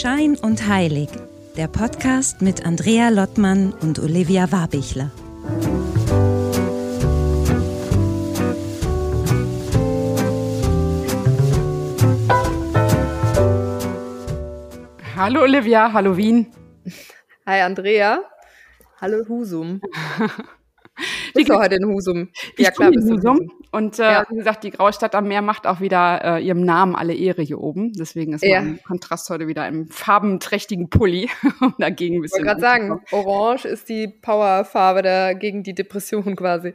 Schein und Heilig, der Podcast mit Andrea Lottmann und Olivia Warbichler. Hallo Olivia, hallo Wien. Hi Andrea. Hallo Husum. Bist du heute in Husum? Ich ja, klar, in Husum. Und äh, ja. wie gesagt, die Graue Stadt am Meer macht auch wieder äh, ihrem Namen alle Ehre hier oben. Deswegen ist ja. mein Kontrast heute wieder im farbenträchtigen Pulli. um dagegen ein bisschen. Ich wollte gerade sagen, Orange ist die Powerfarbe da gegen die Depression quasi.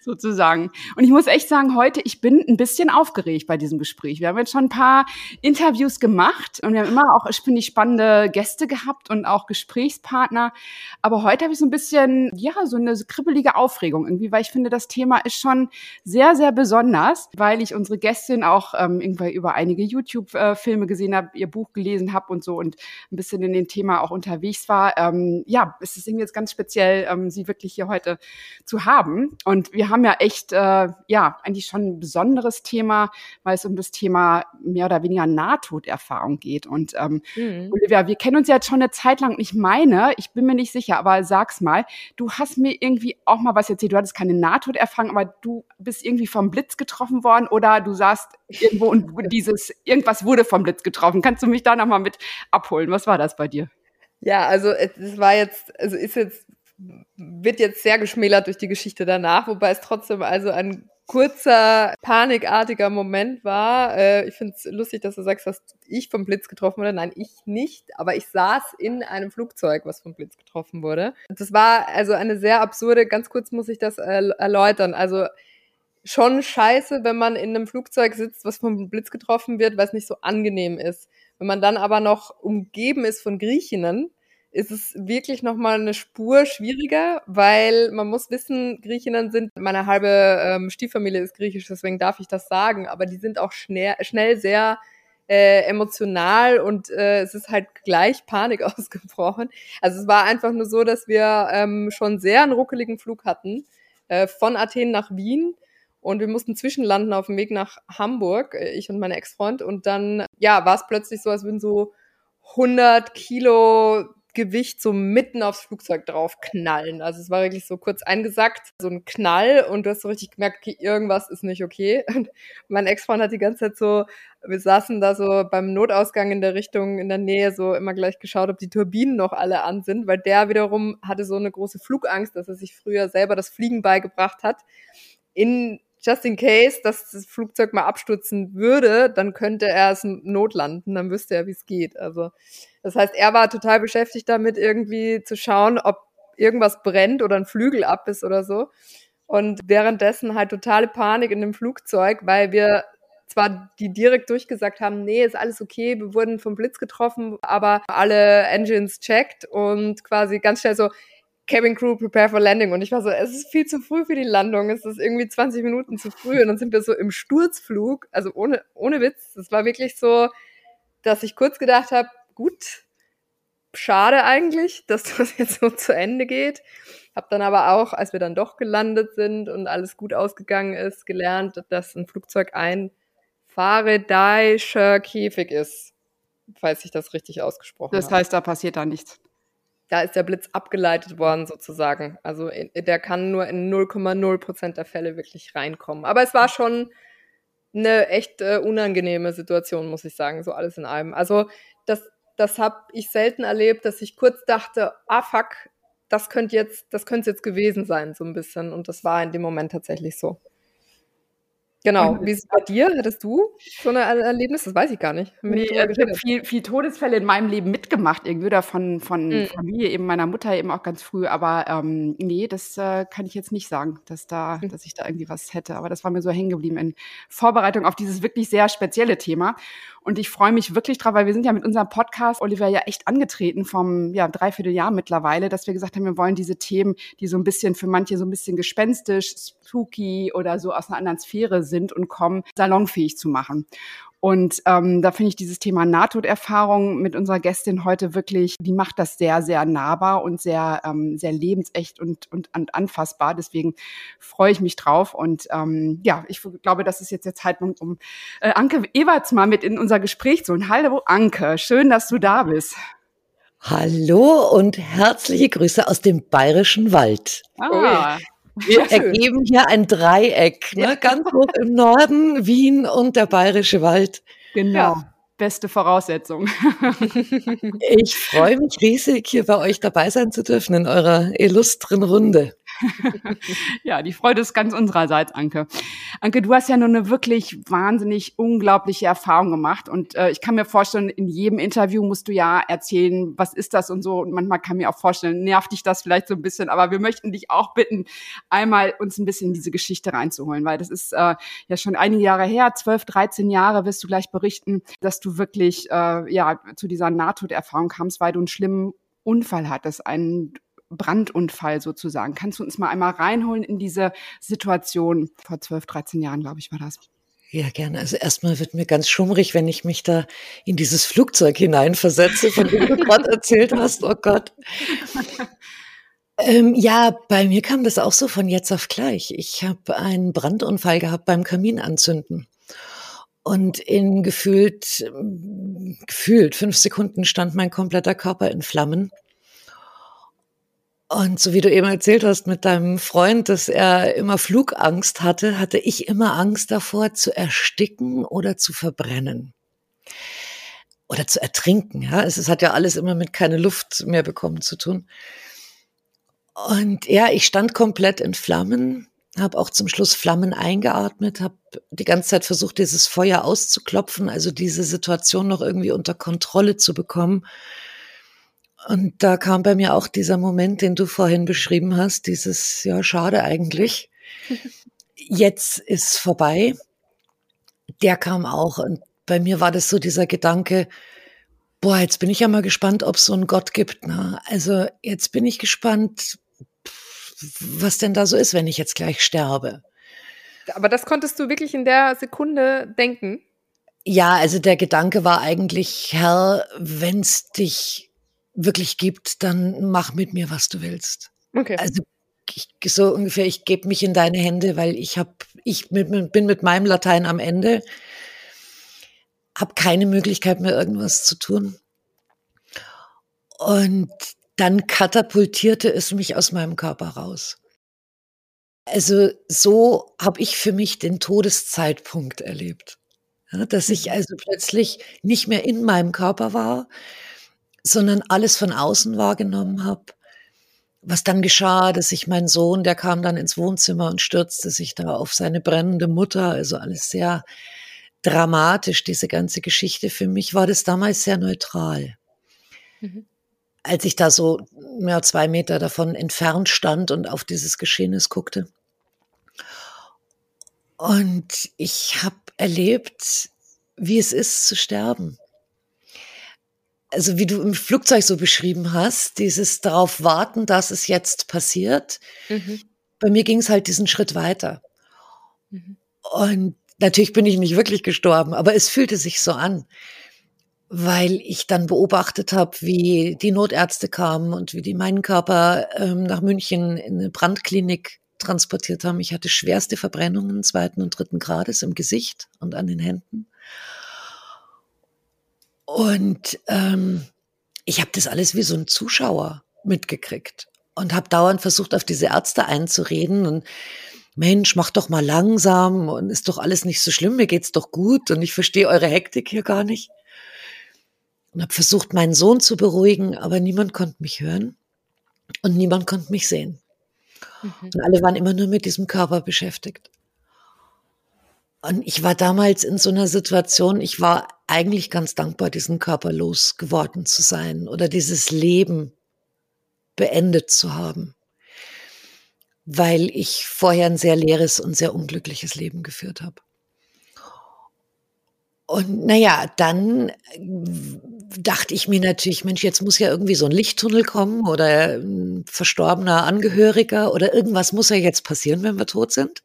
Sozusagen. Und ich muss echt sagen, heute, ich bin ein bisschen aufgeregt bei diesem Gespräch. Wir haben jetzt schon ein paar Interviews gemacht und wir haben immer auch, ich finde, spannende Gäste gehabt und auch Gesprächspartner. Aber heute habe ich so ein bisschen, ja, so eine kribbelige Aufregung irgendwie, weil ich finde, das Thema ist schon sehr sehr, besonders, weil ich unsere Gästin auch ähm, irgendwie über einige YouTube-Filme gesehen habe, ihr Buch gelesen habe und so und ein bisschen in dem Thema auch unterwegs war. Ähm, ja, es ist irgendwie jetzt ganz speziell, ähm, sie wirklich hier heute zu haben. Und wir haben ja echt, äh, ja, eigentlich schon ein besonderes Thema, weil es um das Thema mehr oder weniger Nahtoderfahrung geht. Und ähm, mhm. Olivia, wir kennen uns ja jetzt schon eine Zeit lang. Ich meine, ich bin mir nicht sicher, aber sag's mal, du hast mir irgendwie auch mal was erzählt. Du hattest keine Nahtoderfahrung, aber du bist irgendwie irgendwie vom Blitz getroffen worden oder du saßt irgendwo und dieses, irgendwas wurde vom Blitz getroffen. Kannst du mich da nochmal mit abholen? Was war das bei dir? Ja, also es war jetzt, also ist jetzt, wird jetzt sehr geschmälert durch die Geschichte danach, wobei es trotzdem also ein kurzer, panikartiger Moment war. Äh, ich finde es lustig, dass du sagst, dass ich vom Blitz getroffen wurde. Nein, ich nicht, aber ich saß in einem Flugzeug, was vom Blitz getroffen wurde. Das war also eine sehr absurde, ganz kurz muss ich das erläutern. Also schon scheiße, wenn man in einem Flugzeug sitzt, was vom Blitz getroffen wird, weil es nicht so angenehm ist. Wenn man dann aber noch umgeben ist von Griechinnen, ist es wirklich nochmal eine Spur schwieriger, weil man muss wissen, Griechinnen sind, meine halbe ähm, Stieffamilie ist griechisch, deswegen darf ich das sagen, aber die sind auch schnell, schnell sehr äh, emotional und äh, es ist halt gleich Panik ausgebrochen. Also es war einfach nur so, dass wir ähm, schon sehr einen ruckeligen Flug hatten, äh, von Athen nach Wien und wir mussten zwischenlanden auf dem Weg nach Hamburg, äh, ich und mein Ex-Freund. Und dann, ja, war es plötzlich so, als würden so 100 Kilo Gewicht so mitten aufs Flugzeug drauf knallen. Also es war wirklich so kurz eingesackt, so ein Knall und du hast so richtig gemerkt, okay, irgendwas ist nicht okay. Und mein Ex-Freund hat die ganze Zeit so, wir saßen da so beim Notausgang in der Richtung, in der Nähe, so immer gleich geschaut, ob die Turbinen noch alle an sind, weil der wiederum hatte so eine große Flugangst, dass er sich früher selber das Fliegen beigebracht hat. In just in case, dass das Flugzeug mal abstürzen würde, dann könnte er es notlanden, dann wüsste er, wie es geht. Also, das heißt, er war total beschäftigt damit, irgendwie zu schauen, ob irgendwas brennt oder ein Flügel ab ist oder so. Und währenddessen halt totale Panik in dem Flugzeug, weil wir zwar die direkt durchgesagt haben, nee, ist alles okay, wir wurden vom Blitz getroffen, aber alle Engines checkt und quasi ganz schnell so, Cabin Crew, prepare for landing. Und ich war so, es ist viel zu früh für die Landung. Es ist irgendwie 20 Minuten zu früh. Und dann sind wir so im Sturzflug. Also ohne, ohne Witz. Das war wirklich so, dass ich kurz gedacht habe, gut, schade eigentlich, dass das jetzt so zu Ende geht. Hab dann aber auch, als wir dann doch gelandet sind und alles gut ausgegangen ist, gelernt, dass ein Flugzeug ein Faraday'scher Käfig ist. Falls ich das richtig ausgesprochen habe. Das heißt, da passiert da nichts da ist der Blitz abgeleitet worden sozusagen. Also der kann nur in 0,0 Prozent der Fälle wirklich reinkommen. Aber es war schon eine echt äh, unangenehme Situation, muss ich sagen, so alles in allem. Also das, das habe ich selten erlebt, dass ich kurz dachte, ah fuck, das könnte jetzt, das könnte jetzt gewesen sein, so ein bisschen. Und das war in dem Moment tatsächlich so. Genau. Wie ist es bei dir? Hattest du so ein Erlebnis? Das weiß ich gar nicht. Nee, ich habe viel, viel Todesfälle in meinem Leben mitgemacht, irgendwie oder von, von mhm. Familie, eben meiner Mutter eben auch ganz früh. Aber ähm, nee, das äh, kann ich jetzt nicht sagen, dass da, mhm. dass ich da irgendwie was hätte. Aber das war mir so hängen geblieben in Vorbereitung auf dieses wirklich sehr spezielle Thema. Und ich freue mich wirklich drauf, weil wir sind ja mit unserem Podcast, Oliver, ja echt angetreten vom ja, Dreivierteljahr mittlerweile, dass wir gesagt haben, wir wollen diese Themen, die so ein bisschen für manche so ein bisschen gespenstisch, spooky oder so aus einer anderen Sphäre sind und kommen, salonfähig zu machen. Und ähm, da finde ich dieses Thema Nahtoderfahrung mit unserer Gästin heute wirklich, die macht das sehr, sehr nahbar und sehr, ähm, sehr lebensecht und, und, und anfassbar. Deswegen freue ich mich drauf. Und ähm, ja, ich glaube, das ist jetzt der Zeitpunkt, um äh, Anke Ewerts mal mit in unser Gespräch zu holen. Hallo Anke, schön, dass du da bist. Hallo und herzliche Grüße aus dem Bayerischen Wald. Ah. Wir ergeben hier ein Dreieck, ne? ganz hoch im Norden, Wien und der Bayerische Wald. Genau. Ja beste Voraussetzung. ich freue mich riesig, hier bei euch dabei sein zu dürfen in eurer illustren Runde. ja, die Freude ist ganz unsererseits, Anke. Anke, du hast ja nur eine wirklich wahnsinnig unglaubliche Erfahrung gemacht und äh, ich kann mir vorstellen, in jedem Interview musst du ja erzählen, was ist das und so und manchmal kann mir auch vorstellen, nervt dich das vielleicht so ein bisschen, aber wir möchten dich auch bitten, einmal uns ein bisschen in diese Geschichte reinzuholen, weil das ist äh, ja schon einige Jahre her, 12, 13 Jahre wirst du gleich berichten, dass du wirklich äh, ja zu dieser Nahtoderfahrung kamst, weil du einen schlimmen Unfall hattest, einen Brandunfall sozusagen. Kannst du uns mal einmal reinholen in diese Situation? Vor 12, 13 Jahren, glaube ich, war das. Ja, gerne. Also erstmal wird mir ganz schummrig, wenn ich mich da in dieses Flugzeug hineinversetze, von dem du gerade erzählt hast. Oh Gott. Ähm, ja, bei mir kam das auch so von jetzt auf gleich. Ich habe einen Brandunfall gehabt beim Kaminanzünden. Und in gefühlt, gefühlt fünf Sekunden stand mein kompletter Körper in Flammen. Und so wie du eben erzählt hast mit deinem Freund, dass er immer Flugangst hatte, hatte ich immer Angst davor zu ersticken oder zu verbrennen. Oder zu ertrinken, ja. Es hat ja alles immer mit keine Luft mehr bekommen zu tun. Und ja, ich stand komplett in Flammen, habe auch zum Schluss Flammen eingeatmet, habe die ganze Zeit versucht, dieses Feuer auszuklopfen, also diese Situation noch irgendwie unter Kontrolle zu bekommen. Und da kam bei mir auch dieser Moment, den du vorhin beschrieben hast, dieses, ja, schade eigentlich. Jetzt ist vorbei. Der kam auch. Und bei mir war das so dieser Gedanke, boah, jetzt bin ich ja mal gespannt, ob es so einen Gott gibt. Ne? Also jetzt bin ich gespannt, was denn da so ist, wenn ich jetzt gleich sterbe. Aber das konntest du wirklich in der Sekunde denken? Ja, also der Gedanke war eigentlich, Herr, wenn's dich wirklich gibt, dann mach mit mir, was du willst. Okay. Also ich, so ungefähr, ich gebe mich in deine Hände, weil ich habe, ich mit, bin mit meinem Latein am Ende, habe keine Möglichkeit mehr irgendwas zu tun. Und dann katapultierte es mich aus meinem Körper raus. Also so habe ich für mich den Todeszeitpunkt erlebt. Ja, dass ich mhm. also plötzlich nicht mehr in meinem Körper war, sondern alles von außen wahrgenommen habe. Was dann geschah, dass ich mein Sohn, der kam dann ins Wohnzimmer und stürzte sich da auf seine brennende Mutter, also alles sehr dramatisch, diese ganze Geschichte. Für mich war das damals sehr neutral. Mhm. Als ich da so ja, zwei Meter davon entfernt stand und auf dieses Geschehnis guckte. Und ich habe erlebt, wie es ist zu sterben also wie du im Flugzeug so beschrieben hast, dieses darauf warten, dass es jetzt passiert. Mhm. Bei mir ging es halt diesen Schritt weiter. Mhm. Und natürlich bin ich nicht wirklich gestorben, aber es fühlte sich so an, weil ich dann beobachtet habe, wie die Notärzte kamen und wie die meinen Körper ähm, nach München in eine Brandklinik transportiert haben. Ich hatte schwerste Verbrennungen zweiten und dritten Grades im Gesicht und an den Händen. Und ähm, ich habe das alles wie so ein Zuschauer mitgekriegt und habe dauernd versucht, auf diese Ärzte einzureden und Mensch, mach doch mal langsam und ist doch alles nicht so schlimm, mir geht's doch gut und ich verstehe eure Hektik hier gar nicht. Und habe versucht, meinen Sohn zu beruhigen, aber niemand konnte mich hören und niemand konnte mich sehen. Mhm. Und alle waren immer nur mit diesem Körper beschäftigt. Und ich war damals in so einer Situation, ich war eigentlich ganz dankbar, diesen Körper losgeworden zu sein oder dieses Leben beendet zu haben, weil ich vorher ein sehr leeres und sehr unglückliches Leben geführt habe. Und naja, dann dachte ich mir natürlich, Mensch, jetzt muss ja irgendwie so ein Lichttunnel kommen oder ein verstorbener Angehöriger oder irgendwas muss ja jetzt passieren, wenn wir tot sind.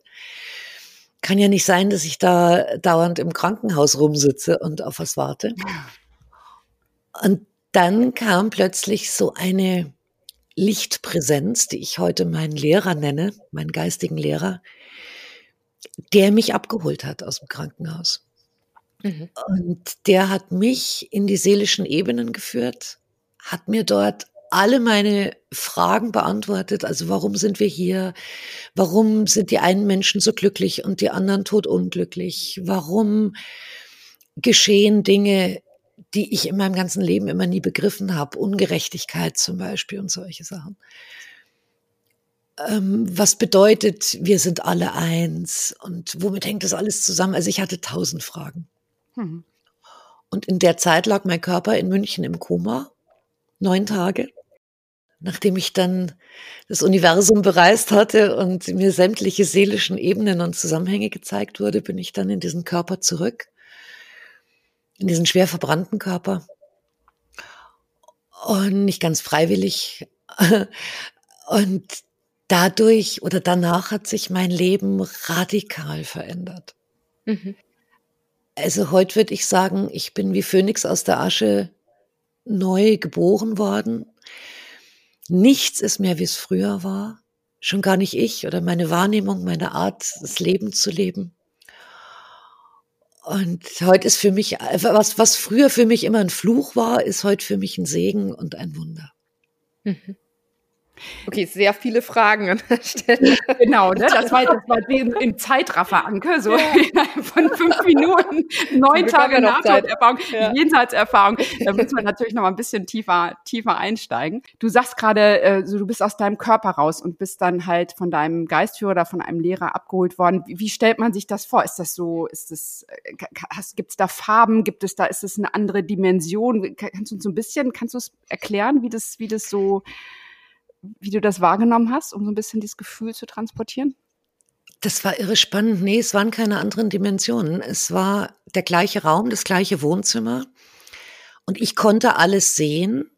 Kann ja nicht sein, dass ich da dauernd im Krankenhaus rumsitze und auf was warte. Und dann kam plötzlich so eine Lichtpräsenz, die ich heute meinen Lehrer nenne, meinen geistigen Lehrer, der mich abgeholt hat aus dem Krankenhaus. Mhm. Und der hat mich in die seelischen Ebenen geführt, hat mir dort alle meine Fragen beantwortet. Also warum sind wir hier? Warum sind die einen Menschen so glücklich und die anderen todunglücklich? Warum geschehen Dinge, die ich in meinem ganzen Leben immer nie begriffen habe? Ungerechtigkeit zum Beispiel und solche Sachen. Ähm, was bedeutet, wir sind alle eins und womit hängt das alles zusammen? Also ich hatte tausend Fragen. Mhm. Und in der Zeit lag mein Körper in München im Koma, neun Tage. Nachdem ich dann das Universum bereist hatte und mir sämtliche seelischen Ebenen und Zusammenhänge gezeigt wurde, bin ich dann in diesen Körper zurück, in diesen schwer verbrannten Körper. Und nicht ganz freiwillig. Und dadurch oder danach hat sich mein Leben radikal verändert. Mhm. Also heute würde ich sagen, ich bin wie Phönix aus der Asche neu geboren worden. Nichts ist mehr, wie es früher war. Schon gar nicht ich oder meine Wahrnehmung, meine Art, das Leben zu leben. Und heute ist für mich, was, was früher für mich immer ein Fluch war, ist heute für mich ein Segen und ein Wunder. Mhm. Okay, sehr viele Fragen an der Stelle. Genau, ne? das war, das war in Zeitraffer, Anke, so ja. von fünf Minuten, neun Tage Nahtoderfahrung, ja. Jenseitserfahrung. Da muss man natürlich noch mal ein bisschen tiefer, tiefer einsteigen. Du sagst gerade, äh, so, du bist aus deinem Körper raus und bist dann halt von deinem Geistführer oder von einem Lehrer abgeholt worden. Wie, wie stellt man sich das vor? Ist das so, ist das, äh, gibt es da Farben? Gibt es da, ist das eine andere Dimension? Kannst du uns so ein bisschen, kannst du es erklären, wie das, wie das so wie du das wahrgenommen hast, um so ein bisschen dieses Gefühl zu transportieren? Das war irre spannend. Nee, es waren keine anderen Dimensionen. Es war der gleiche Raum, das gleiche Wohnzimmer. Und ich konnte alles sehen,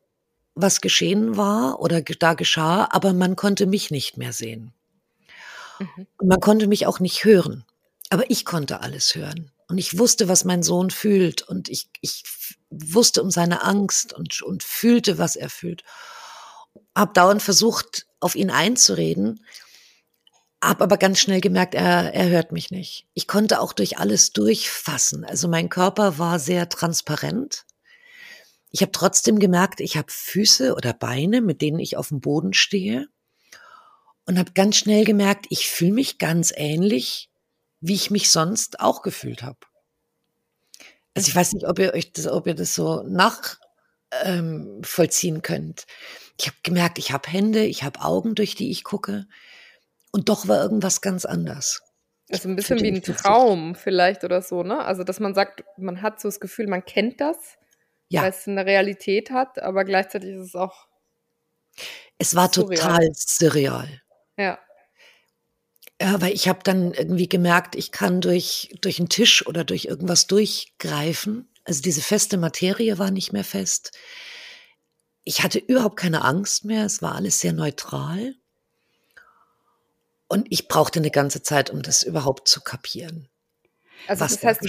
was geschehen war oder da geschah, aber man konnte mich nicht mehr sehen. Mhm. Und man konnte mich auch nicht hören. Aber ich konnte alles hören. Und ich wusste, was mein Sohn fühlt. Und ich, ich wusste um seine Angst und, und fühlte, was er fühlt habe dauernd versucht, auf ihn einzureden, habe aber ganz schnell gemerkt, er, er hört mich nicht. Ich konnte auch durch alles durchfassen. Also mein Körper war sehr transparent. Ich habe trotzdem gemerkt, ich habe Füße oder Beine, mit denen ich auf dem Boden stehe. Und habe ganz schnell gemerkt, ich fühle mich ganz ähnlich, wie ich mich sonst auch gefühlt habe. Also ich weiß nicht, ob ihr euch das, ob ihr das so nachvollziehen ähm, könnt ich habe gemerkt, ich habe Hände, ich habe Augen, durch die ich gucke. Und doch war irgendwas ganz anders. Also ein bisschen wie ein Traum vielleicht oder so, ne? Also dass man sagt, man hat so das Gefühl, man kennt das, ja. weil es eine Realität hat, aber gleichzeitig ist es auch. Es war surreal. total surreal. Ja. Ja, weil ich habe dann irgendwie gemerkt, ich kann durch, durch einen Tisch oder durch irgendwas durchgreifen. Also diese feste Materie war nicht mehr fest ich hatte überhaupt keine Angst mehr. Es war alles sehr neutral. Und ich brauchte eine ganze Zeit, um das überhaupt zu kapieren. Also das heißt,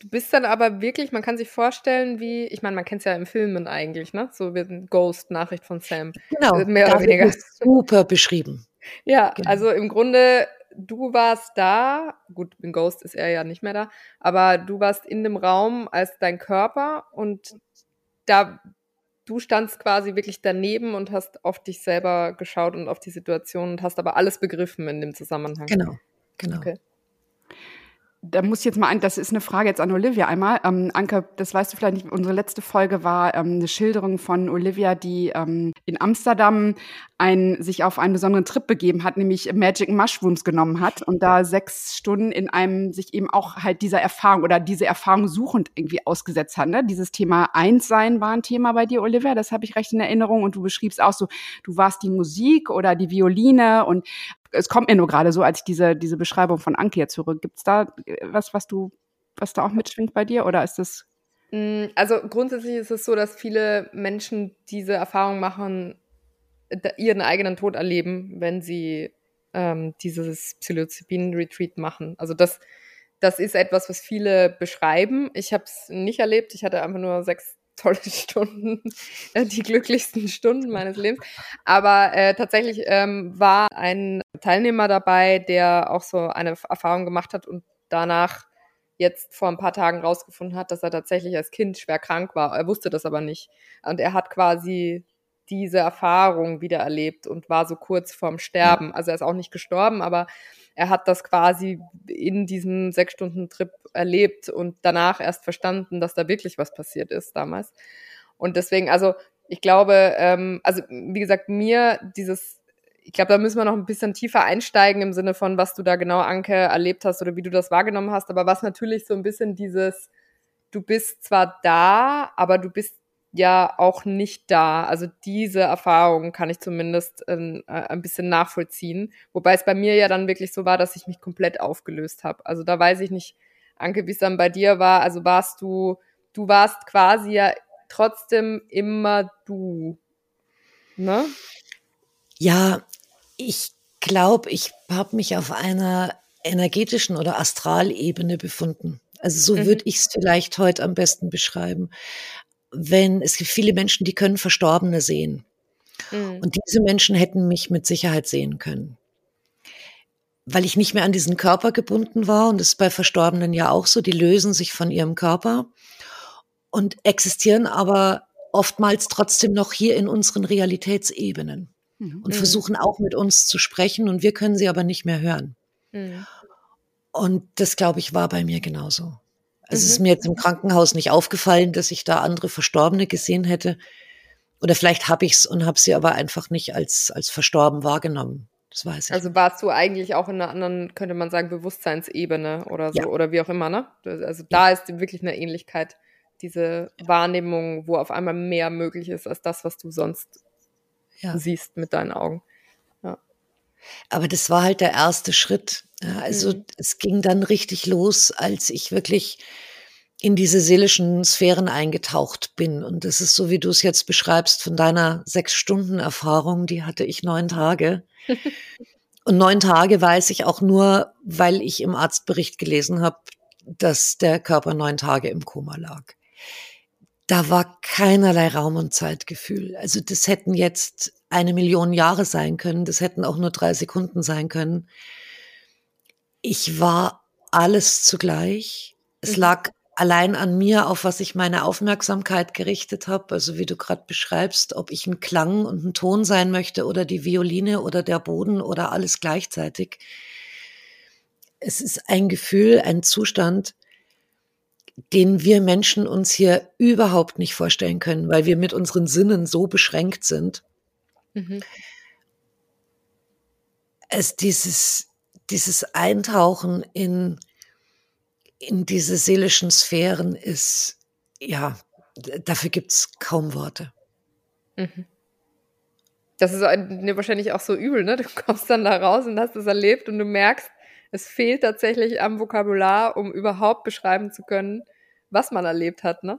du bist dann aber wirklich, man kann sich vorstellen, wie, ich meine, man kennt es ja im Filmen eigentlich, ne? So wie ein Ghost-Nachricht von Sam. Genau, mehr oder weniger. Super beschrieben. Ja, genau. also im Grunde, du warst da, gut, in Ghost ist er ja nicht mehr da, aber du warst in dem Raum als dein Körper und da du standst quasi wirklich daneben und hast auf dich selber geschaut und auf die Situation und hast aber alles begriffen in dem Zusammenhang. Genau, genau. Okay da muss ich jetzt mal ein, das ist eine Frage jetzt an Olivia einmal. Ähm, Anke, das weißt du vielleicht nicht, unsere letzte Folge war ähm, eine Schilderung von Olivia, die ähm, in Amsterdam ein, sich auf einen besonderen Trip begeben hat, nämlich Magic Mushrooms genommen hat und da sechs Stunden in einem sich eben auch halt dieser Erfahrung oder diese Erfahrung suchend irgendwie ausgesetzt hat. Ne? Dieses Thema Einssein war ein Thema bei dir, Olivia, das habe ich recht in Erinnerung und du beschriebst auch so, du warst die Musik oder die Violine und es kommt mir nur gerade so, als ich diese, diese Beschreibung von Anke jetzt höre. Gibt es da äh, was, was du, was da auch mitschwingt bei dir oder ist das? Mm, also grundsätzlich ist es so, dass viele Menschen diese Erfahrung machen, ihren eigenen Tod erleben, wenn sie äh, ähm, dieses Psilocybin-Retreat machen. Also das, das ist etwas, was viele beschreiben. Ich habe es nicht erlebt. Ich hatte einfach nur sechs tolle Stunden, äh, die glücklichsten Stunden meines Lebens. Aber äh, tatsächlich ähm, war ein Teilnehmer dabei, der auch so eine Erfahrung gemacht hat und danach jetzt vor ein paar Tagen rausgefunden hat, dass er tatsächlich als Kind schwer krank war. Er wusste das aber nicht. Und er hat quasi diese Erfahrung wieder erlebt und war so kurz vorm Sterben. Also er ist auch nicht gestorben, aber er hat das quasi in diesem sechs Stunden Trip erlebt und danach erst verstanden, dass da wirklich was passiert ist damals. Und deswegen, also ich glaube, ähm, also wie gesagt, mir dieses, ich glaube, da müssen wir noch ein bisschen tiefer einsteigen im Sinne von, was du da genau, Anke, erlebt hast oder wie du das wahrgenommen hast. Aber was natürlich so ein bisschen dieses, du bist zwar da, aber du bist ja auch nicht da. Also diese Erfahrung kann ich zumindest ähm, äh, ein bisschen nachvollziehen. Wobei es bei mir ja dann wirklich so war, dass ich mich komplett aufgelöst habe. Also da weiß ich nicht, Anke, wie es dann bei dir war. Also warst du, du warst quasi ja trotzdem immer du. Ne? Ja, ich glaube, ich habe mich auf einer energetischen oder Astralebene befunden. Also so mhm. würde ich es vielleicht heute am besten beschreiben wenn es gibt viele Menschen, die können Verstorbene sehen. Mhm. Und diese Menschen hätten mich mit Sicherheit sehen können. Weil ich nicht mehr an diesen Körper gebunden war, und das ist bei Verstorbenen ja auch so, die lösen sich von ihrem Körper und existieren aber oftmals trotzdem noch hier in unseren Realitätsebenen mhm. und versuchen auch mit uns zu sprechen und wir können sie aber nicht mehr hören. Mhm. Und das, glaube ich, war bei mir genauso. Mhm. es ist mir jetzt im Krankenhaus nicht aufgefallen, dass ich da andere Verstorbene gesehen hätte. Oder vielleicht habe ich es und habe sie aber einfach nicht als, als verstorben wahrgenommen. Das weiß ich. Also warst du eigentlich auch in einer anderen, könnte man sagen, Bewusstseinsebene oder so, ja. oder wie auch immer, ne? Also da ja. ist wirklich eine Ähnlichkeit, diese ja. Wahrnehmung, wo auf einmal mehr möglich ist als das, was du sonst siehst mit deinen Augen. Aber das war halt der erste Schritt. Ja, also mhm. es ging dann richtig los, als ich wirklich in diese seelischen Sphären eingetaucht bin. Und das ist so, wie du es jetzt beschreibst, von deiner sechs Stunden Erfahrung, die hatte ich neun Tage. Und neun Tage weiß ich auch nur, weil ich im Arztbericht gelesen habe, dass der Körper neun Tage im Koma lag. Da war keinerlei Raum- und Zeitgefühl. Also das hätten jetzt eine Million Jahre sein können. Das hätten auch nur drei Sekunden sein können. Ich war alles zugleich. Es mhm. lag allein an mir, auf was ich meine Aufmerksamkeit gerichtet habe. Also wie du gerade beschreibst, ob ich ein Klang und ein Ton sein möchte oder die Violine oder der Boden oder alles gleichzeitig. Es ist ein Gefühl, ein Zustand, den wir Menschen uns hier überhaupt nicht vorstellen können, weil wir mit unseren Sinnen so beschränkt sind. Mhm. Es dieses, dieses Eintauchen in, in diese seelischen Sphären ist, ja, dafür gibt es kaum Worte. Mhm. Das ist wahrscheinlich auch so übel, ne? Du kommst dann da raus und hast es erlebt und du merkst, es fehlt tatsächlich am Vokabular, um überhaupt beschreiben zu können, was man erlebt hat, ne?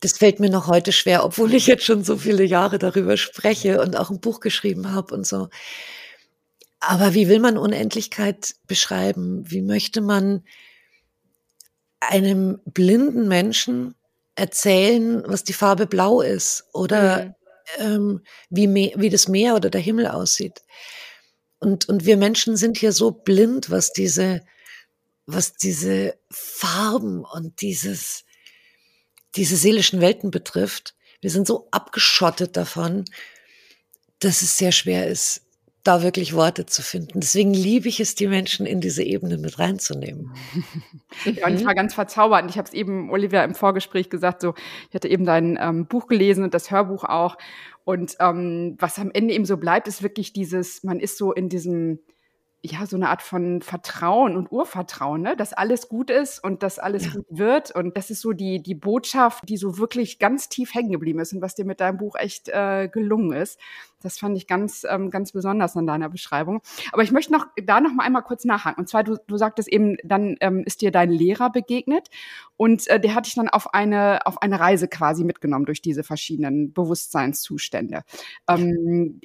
Das fällt mir noch heute schwer, obwohl ich jetzt schon so viele Jahre darüber spreche und auch ein Buch geschrieben habe und so. Aber wie will man Unendlichkeit beschreiben? Wie möchte man einem blinden Menschen erzählen, was die Farbe blau ist oder mhm. ähm, wie, wie das Meer oder der Himmel aussieht? Und, und wir Menschen sind hier so blind, was diese, was diese Farben und dieses, diese seelischen Welten betrifft. Wir sind so abgeschottet davon, dass es sehr schwer ist, da wirklich Worte zu finden. Deswegen liebe ich es, die Menschen in diese Ebene mit reinzunehmen. Ja, und ich war ganz verzaubert. Und ich habe es eben Olivia im Vorgespräch gesagt, so, ich hatte eben dein ähm, Buch gelesen und das Hörbuch auch. Und ähm, was am Ende eben so bleibt, ist wirklich dieses, man ist so in diesem, ja, so eine Art von Vertrauen und Urvertrauen, ne? dass alles gut ist und dass alles ja. gut wird. Und das ist so die, die Botschaft, die so wirklich ganz tief hängen geblieben ist und was dir mit deinem Buch echt äh, gelungen ist. Das fand ich ganz, ähm, ganz besonders an deiner Beschreibung. Aber ich möchte noch da noch mal einmal kurz nachhaken. Und zwar, du, du sagtest eben, dann ähm, ist dir dein Lehrer begegnet und äh, der hat dich dann auf eine, auf eine Reise quasi mitgenommen durch diese verschiedenen Bewusstseinszustände. Ähm,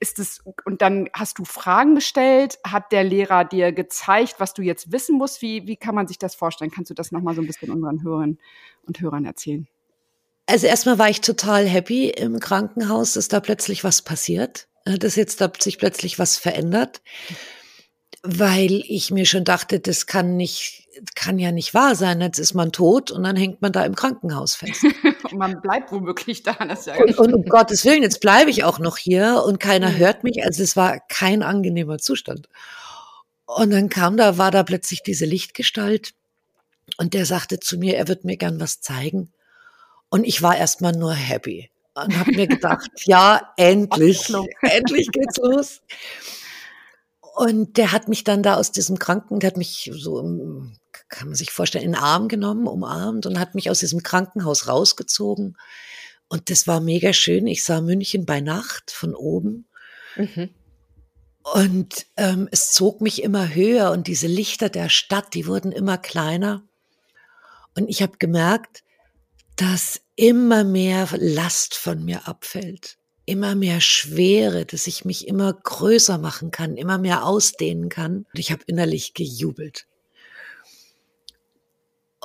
ist es, und dann hast du Fragen gestellt, hat der Lehrer dir gezeigt, was du jetzt wissen musst? Wie, wie kann man sich das vorstellen? Kannst du das nochmal so ein bisschen unseren Hörern und Hörern erzählen? Also erstmal war ich total happy im Krankenhaus, dass da plötzlich was passiert, äh, dass jetzt da sich plötzlich was verändert, weil ich mir schon dachte, das kann nicht kann ja nicht wahr sein. Jetzt ist man tot und dann hängt man da im Krankenhaus fest. und man bleibt womöglich da. Das ja und, und um Gottes Willen, jetzt bleibe ich auch noch hier und keiner mhm. hört mich. Also es war kein angenehmer Zustand. Und dann kam da, war da plötzlich diese Lichtgestalt und der sagte zu mir, er wird mir gern was zeigen. Und ich war erstmal nur happy und habe mir gedacht, ja, endlich, endlich geht's los. Und der hat mich dann da aus diesem Kranken, der hat mich so, kann man sich vorstellen, in den Arm genommen, umarmt und hat mich aus diesem Krankenhaus rausgezogen. Und das war mega schön. Ich sah München bei Nacht von oben. Mhm. Und ähm, es zog mich immer höher und diese Lichter der Stadt, die wurden immer kleiner. Und ich habe gemerkt, dass immer mehr Last von mir abfällt immer mehr Schwere, dass ich mich immer größer machen kann, immer mehr ausdehnen kann. Und ich habe innerlich gejubelt.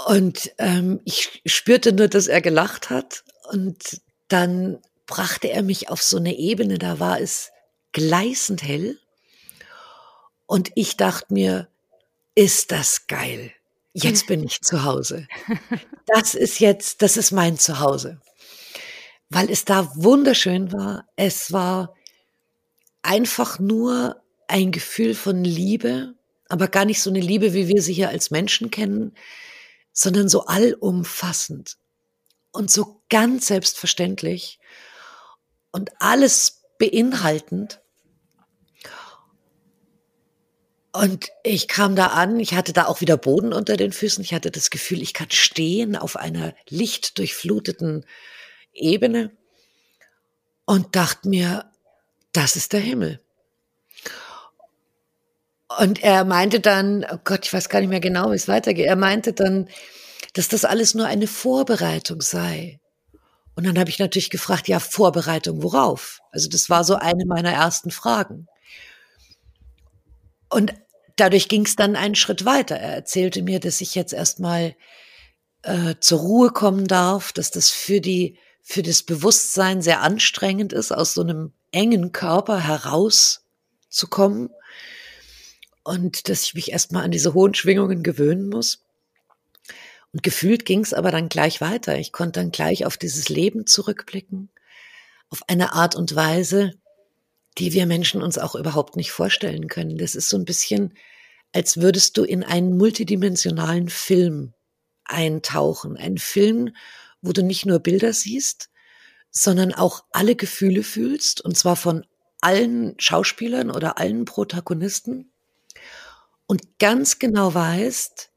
Und ähm, ich spürte nur, dass er gelacht hat. Und dann brachte er mich auf so eine Ebene, da war es gleißend hell. Und ich dachte mir, ist das geil. Jetzt bin ich zu Hause. Das ist jetzt, das ist mein Zuhause weil es da wunderschön war. Es war einfach nur ein Gefühl von Liebe, aber gar nicht so eine Liebe, wie wir sie hier als Menschen kennen, sondern so allumfassend und so ganz selbstverständlich und alles beinhaltend. Und ich kam da an, ich hatte da auch wieder Boden unter den Füßen, ich hatte das Gefühl, ich kann stehen auf einer lichtdurchfluteten Ebene und dachte mir, das ist der Himmel. Und er meinte dann, oh Gott, ich weiß gar nicht mehr genau, wie es weitergeht. Er meinte dann, dass das alles nur eine Vorbereitung sei. Und dann habe ich natürlich gefragt, ja, Vorbereitung worauf? Also das war so eine meiner ersten Fragen. Und dadurch ging es dann einen Schritt weiter. Er erzählte mir, dass ich jetzt erstmal äh, zur Ruhe kommen darf, dass das für die für das Bewusstsein sehr anstrengend ist, aus so einem engen Körper herauszukommen und dass ich mich erstmal an diese hohen Schwingungen gewöhnen muss. Und gefühlt ging es aber dann gleich weiter. Ich konnte dann gleich auf dieses Leben zurückblicken, auf eine Art und Weise, die wir Menschen uns auch überhaupt nicht vorstellen können. Das ist so ein bisschen, als würdest du in einen multidimensionalen Film eintauchen. Ein Film, wo du nicht nur Bilder siehst, sondern auch alle Gefühle fühlst, und zwar von allen Schauspielern oder allen Protagonisten und ganz genau weißt,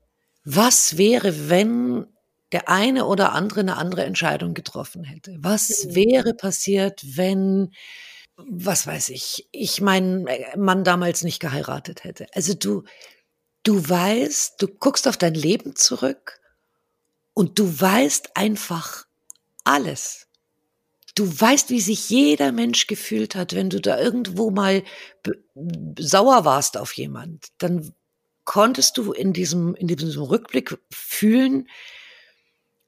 was wäre, wenn der eine oder andere eine andere Entscheidung getroffen hätte? Was mhm. wäre passiert, wenn, was weiß ich, ich meinen Mann damals nicht geheiratet hätte? Also du, du weißt, du guckst auf dein Leben zurück und du weißt einfach alles. Du weißt, wie sich jeder Mensch gefühlt hat, wenn du da irgendwo mal sauer warst auf jemand. Dann konntest du in diesem, in diesem Rückblick fühlen,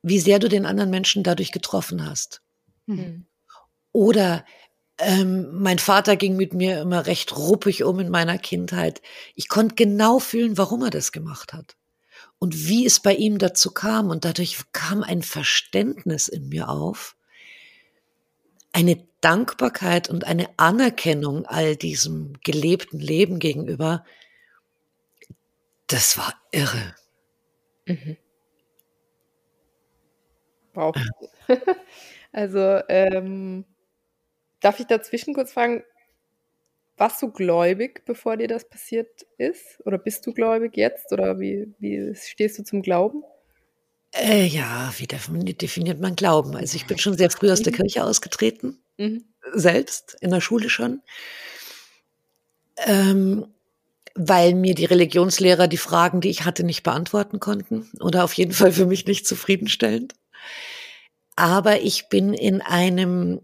wie sehr du den anderen Menschen dadurch getroffen hast. Mhm. Oder ähm, mein Vater ging mit mir immer recht ruppig um in meiner Kindheit. Ich konnte genau fühlen, warum er das gemacht hat und wie es bei ihm dazu kam. Und dadurch kam ein Verständnis in mir auf, eine Dankbarkeit und eine Anerkennung all diesem gelebten Leben gegenüber. Das war irre. Mhm. Wow. also, ähm, darf ich dazwischen kurz fragen, warst du gläubig, bevor dir das passiert ist? Oder bist du gläubig jetzt? Oder wie, wie stehst du zum Glauben? Äh, ja, wie definiert man Glauben? Also ich bin schon sehr früh aus der mhm. Kirche ausgetreten, mhm. selbst in der Schule schon, ähm, weil mir die Religionslehrer die Fragen, die ich hatte, nicht beantworten konnten oder auf jeden Fall für mich nicht zufriedenstellend. Aber ich bin in einem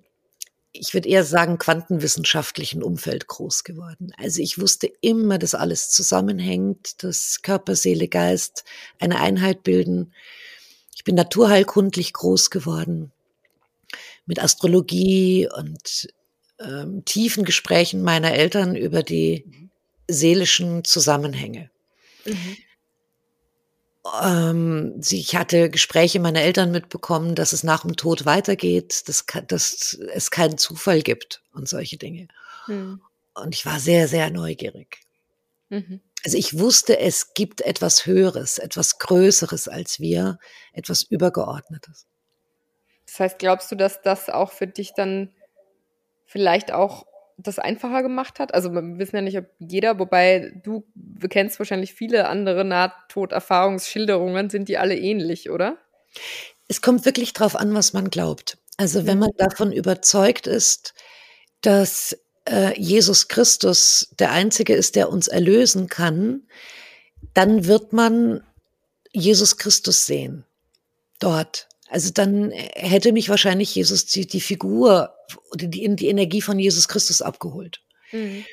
ich würde eher sagen, quantenwissenschaftlichen Umfeld groß geworden. Also ich wusste immer, dass alles zusammenhängt, dass Körper, Seele, Geist eine Einheit bilden. Ich bin naturheilkundlich groß geworden mit Astrologie und ähm, tiefen Gesprächen meiner Eltern über die seelischen Zusammenhänge. Mhm. Ähm, ich hatte Gespräche meiner Eltern mitbekommen, dass es nach dem Tod weitergeht, dass, dass es keinen Zufall gibt und solche Dinge. Mhm. Und ich war sehr, sehr neugierig. Mhm. Also ich wusste, es gibt etwas Höheres, etwas Größeres als wir, etwas Übergeordnetes. Das heißt, glaubst du, dass das auch für dich dann vielleicht auch das einfacher gemacht hat? Also wir wissen ja nicht, ob jeder, wobei du kennst wahrscheinlich viele andere Nahtoderfahrungsschilderungen, sind die alle ähnlich, oder? Es kommt wirklich drauf an, was man glaubt. Also wenn man davon überzeugt ist, dass äh, Jesus Christus der Einzige ist, der uns erlösen kann, dann wird man Jesus Christus sehen. Dort. Also dann hätte mich wahrscheinlich Jesus die, die Figur oder die, die Energie von Jesus Christus abgeholt. Mhm.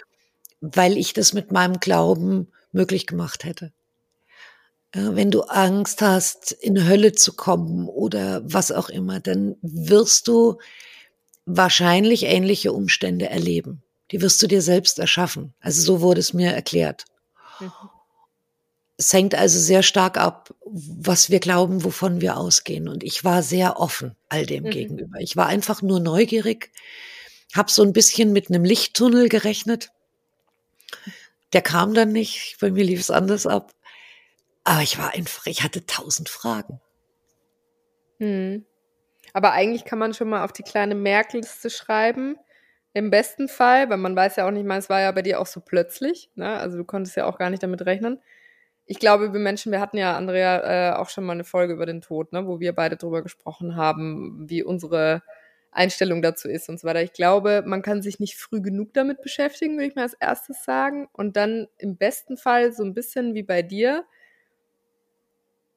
Weil ich das mit meinem Glauben möglich gemacht hätte. Wenn du Angst hast, in Hölle zu kommen oder was auch immer, dann wirst du wahrscheinlich ähnliche Umstände erleben. Die wirst du dir selbst erschaffen. Also so wurde es mir erklärt. Mhm. Es hängt also sehr stark ab, was wir glauben, wovon wir ausgehen. Und ich war sehr offen all dem mhm. gegenüber. Ich war einfach nur neugierig, habe so ein bisschen mit einem Lichttunnel gerechnet. Der kam dann nicht, bei mir lief es anders ab. Aber ich war einfach, ich hatte tausend Fragen. Hm. Aber eigentlich kann man schon mal auf die kleine Merkliste schreiben. Im besten Fall, weil man weiß ja auch nicht mal, es war ja bei dir auch so plötzlich, ne? Also du konntest ja auch gar nicht damit rechnen ich glaube, wir Menschen, wir hatten ja, Andrea, äh, auch schon mal eine Folge über den Tod, ne, wo wir beide drüber gesprochen haben, wie unsere Einstellung dazu ist und so weiter. Ich glaube, man kann sich nicht früh genug damit beschäftigen, würde ich mal als erstes sagen. Und dann im besten Fall so ein bisschen wie bei dir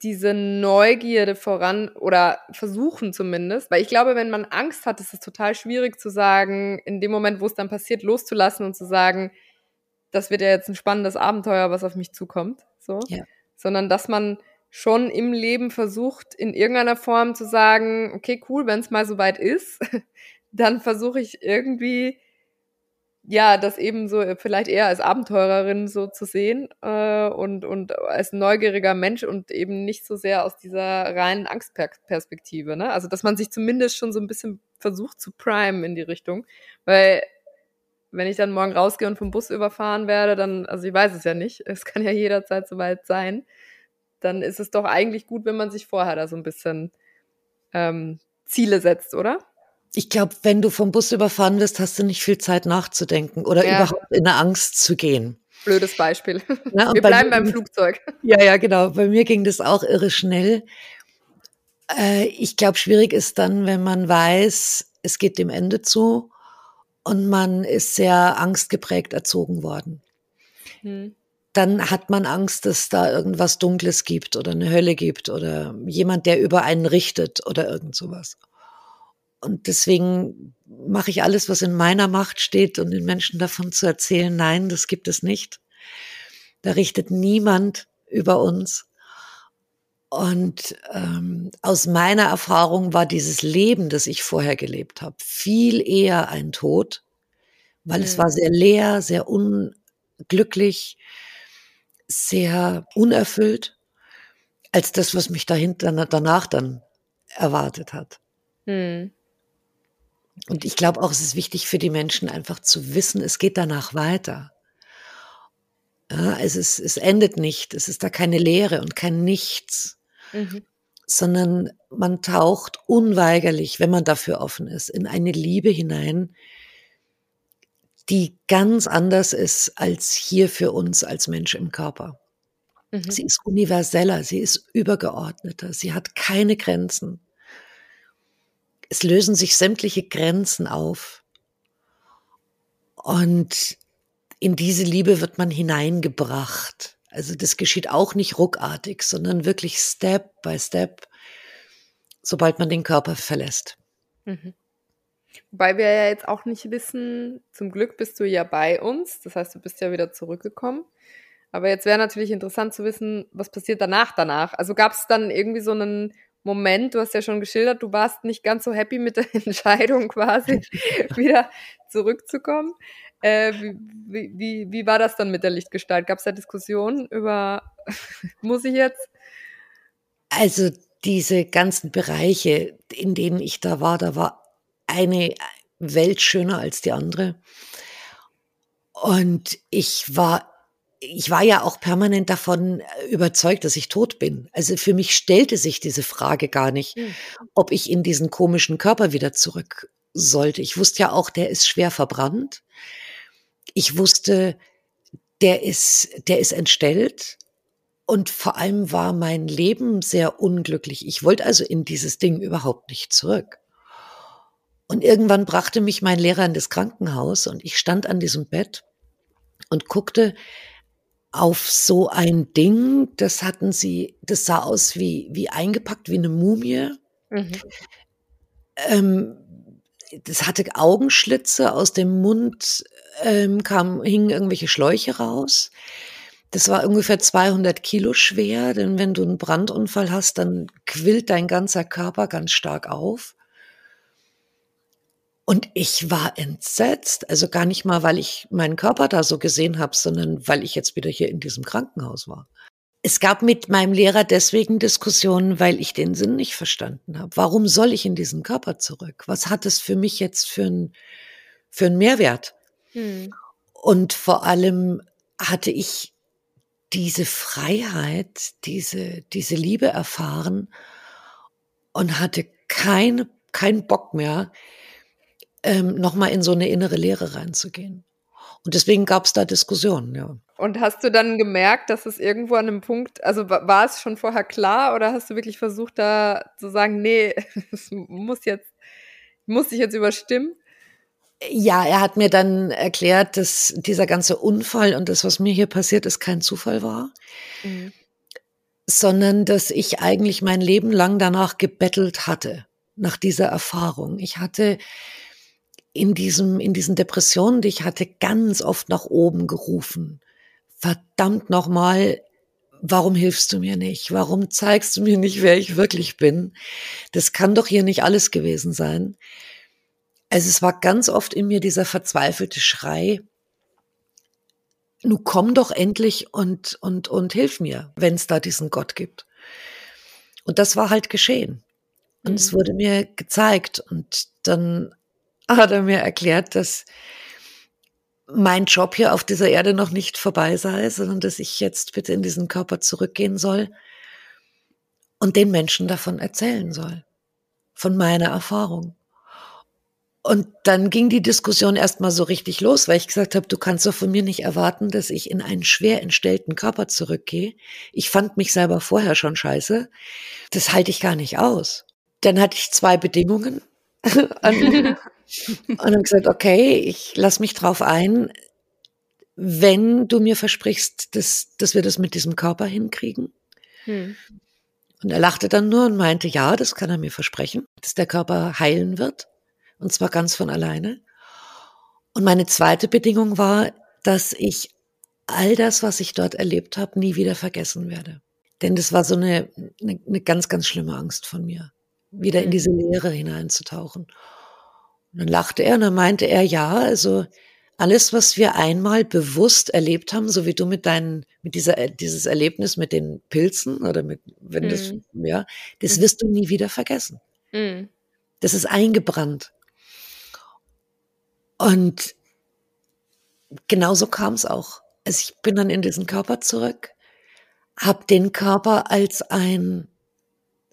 diese Neugierde voran oder versuchen zumindest, weil ich glaube, wenn man Angst hat, ist es total schwierig zu sagen, in dem Moment, wo es dann passiert, loszulassen und zu sagen, das wird ja jetzt ein spannendes Abenteuer, was auf mich zukommt so, ja. sondern dass man schon im Leben versucht, in irgendeiner Form zu sagen, okay, cool, wenn es mal soweit ist, dann versuche ich irgendwie, ja, das eben so vielleicht eher als Abenteurerin so zu sehen äh, und, und als neugieriger Mensch und eben nicht so sehr aus dieser reinen Angstperspektive. Ne? Also, dass man sich zumindest schon so ein bisschen versucht zu primen in die Richtung, weil wenn ich dann morgen rausgehe und vom Bus überfahren werde, dann, also ich weiß es ja nicht, es kann ja jederzeit soweit sein, dann ist es doch eigentlich gut, wenn man sich vorher da so ein bisschen ähm, Ziele setzt, oder? Ich glaube, wenn du vom Bus überfahren wirst, hast du nicht viel Zeit nachzudenken oder ja. überhaupt in der Angst zu gehen. Blödes Beispiel. Na, Wir bleiben beim Flugzeug. Ja, ja, genau. Bei mir ging das auch irre schnell. Äh, ich glaube, schwierig ist dann, wenn man weiß, es geht dem Ende zu und man ist sehr angstgeprägt erzogen worden. Hm. Dann hat man Angst, dass da irgendwas Dunkles gibt oder eine Hölle gibt oder jemand, der über einen richtet oder irgend sowas. Und deswegen mache ich alles, was in meiner Macht steht, um den Menschen davon zu erzählen, nein, das gibt es nicht. Da richtet niemand über uns. Und ähm, aus meiner Erfahrung war dieses Leben, das ich vorher gelebt habe, viel eher ein Tod, weil mhm. es war sehr leer, sehr unglücklich, sehr unerfüllt, als das, was mich dahinter, danach dann erwartet hat. Mhm. Und ich glaube auch, es ist wichtig für die Menschen einfach zu wissen, es geht danach weiter. Ja, es, ist, es endet nicht, es ist da keine Leere und kein Nichts mhm. sondern man taucht unweigerlich, wenn man dafür offen ist, in eine Liebe hinein, die ganz anders ist als hier für uns als Mensch im Körper. Mhm. Sie ist universeller, sie ist übergeordneter, sie hat keine Grenzen. Es lösen sich sämtliche Grenzen auf. Und in diese Liebe wird man hineingebracht. Also das geschieht auch nicht ruckartig, sondern wirklich Step by Step, sobald man den Körper verlässt. Mhm. Wobei wir ja jetzt auch nicht wissen, zum Glück bist du ja bei uns, das heißt, du bist ja wieder zurückgekommen. Aber jetzt wäre natürlich interessant zu wissen, was passiert danach danach. Also gab es dann irgendwie so einen Moment, du hast ja schon geschildert, du warst nicht ganz so happy mit der Entscheidung quasi, wieder zurückzukommen. Äh, wie, wie, wie war das dann mit der Lichtgestalt? Gab es da Diskussionen über, muss ich jetzt? Also diese ganzen Bereiche, in denen ich da war, da war eine Welt schöner als die andere. Und ich war ich war ja auch permanent davon überzeugt, dass ich tot bin. Also für mich stellte sich diese Frage gar nicht, mhm. ob ich in diesen komischen Körper wieder zurück sollte. Ich wusste ja auch, der ist schwer verbrannt. Ich wusste, der ist, der ist entstellt. Und vor allem war mein Leben sehr unglücklich. Ich wollte also in dieses Ding überhaupt nicht zurück. Und irgendwann brachte mich mein Lehrer in das Krankenhaus und ich stand an diesem Bett und guckte auf so ein Ding, das hatten sie, das sah aus wie, wie eingepackt, wie eine Mumie. Mhm. Ähm, das hatte Augenschlitze, aus dem Mund ähm, kam, hingen irgendwelche Schläuche raus. Das war ungefähr 200 Kilo schwer, denn wenn du einen Brandunfall hast, dann quillt dein ganzer Körper ganz stark auf. Und ich war entsetzt, also gar nicht mal, weil ich meinen Körper da so gesehen habe, sondern weil ich jetzt wieder hier in diesem Krankenhaus war. Es gab mit meinem Lehrer deswegen Diskussionen, weil ich den Sinn nicht verstanden habe. Warum soll ich in diesen Körper zurück? Was hat es für mich jetzt für einen für einen Mehrwert? Hm. Und vor allem hatte ich diese Freiheit, diese, diese Liebe erfahren und hatte keinen kein Bock mehr, ähm, nochmal in so eine innere Lehre reinzugehen. Und deswegen gab es da Diskussionen, ja. Und hast du dann gemerkt, dass es irgendwo an einem Punkt, also war es schon vorher klar oder hast du wirklich versucht, da zu sagen, nee, es muss jetzt, muss ich jetzt überstimmen? Ja, er hat mir dann erklärt, dass dieser ganze Unfall und das, was mir hier passiert ist, kein Zufall war, mhm. sondern dass ich eigentlich mein Leben lang danach gebettelt hatte, nach dieser Erfahrung. Ich hatte in diesem, in diesen Depressionen, die ich hatte, ganz oft nach oben gerufen. Verdammt nochmal, warum hilfst du mir nicht? Warum zeigst du mir nicht, wer ich wirklich bin? Das kann doch hier nicht alles gewesen sein. Also es war ganz oft in mir dieser verzweifelte Schrei, nu komm doch endlich und, und, und hilf mir, wenn es da diesen Gott gibt. Und das war halt geschehen. Und mhm. es wurde mir gezeigt. Und dann hat er mir erklärt, dass mein Job hier auf dieser Erde noch nicht vorbei sei, sondern dass ich jetzt bitte in diesen Körper zurückgehen soll und den Menschen davon erzählen soll, von meiner Erfahrung. Und dann ging die Diskussion erstmal so richtig los, weil ich gesagt habe, du kannst doch von mir nicht erwarten, dass ich in einen schwer entstellten Körper zurückgehe. Ich fand mich selber vorher schon scheiße. Das halte ich gar nicht aus. Dann hatte ich zwei Bedingungen. Und habe gesagt, okay, ich lass mich drauf ein, wenn du mir versprichst, dass, dass wir das mit diesem Körper hinkriegen. Hm. Und er lachte dann nur und meinte, ja, das kann er mir versprechen, dass der Körper heilen wird. Und zwar ganz von alleine. Und meine zweite Bedingung war, dass ich all das, was ich dort erlebt habe, nie wieder vergessen werde. Denn das war so eine, eine, eine ganz, ganz schlimme Angst von mir, wieder in hm. diese Leere hineinzutauchen. Dann lachte er und dann meinte er, ja, also alles, was wir einmal bewusst erlebt haben, so wie du mit deinen, mit dieser, äh, dieses Erlebnis mit den Pilzen oder mit, wenn mhm. das, ja, das mhm. wirst du nie wieder vergessen. Mhm. Das ist eingebrannt. Und genauso kam es auch. Also ich bin dann in diesen Körper zurück, habe den Körper als ein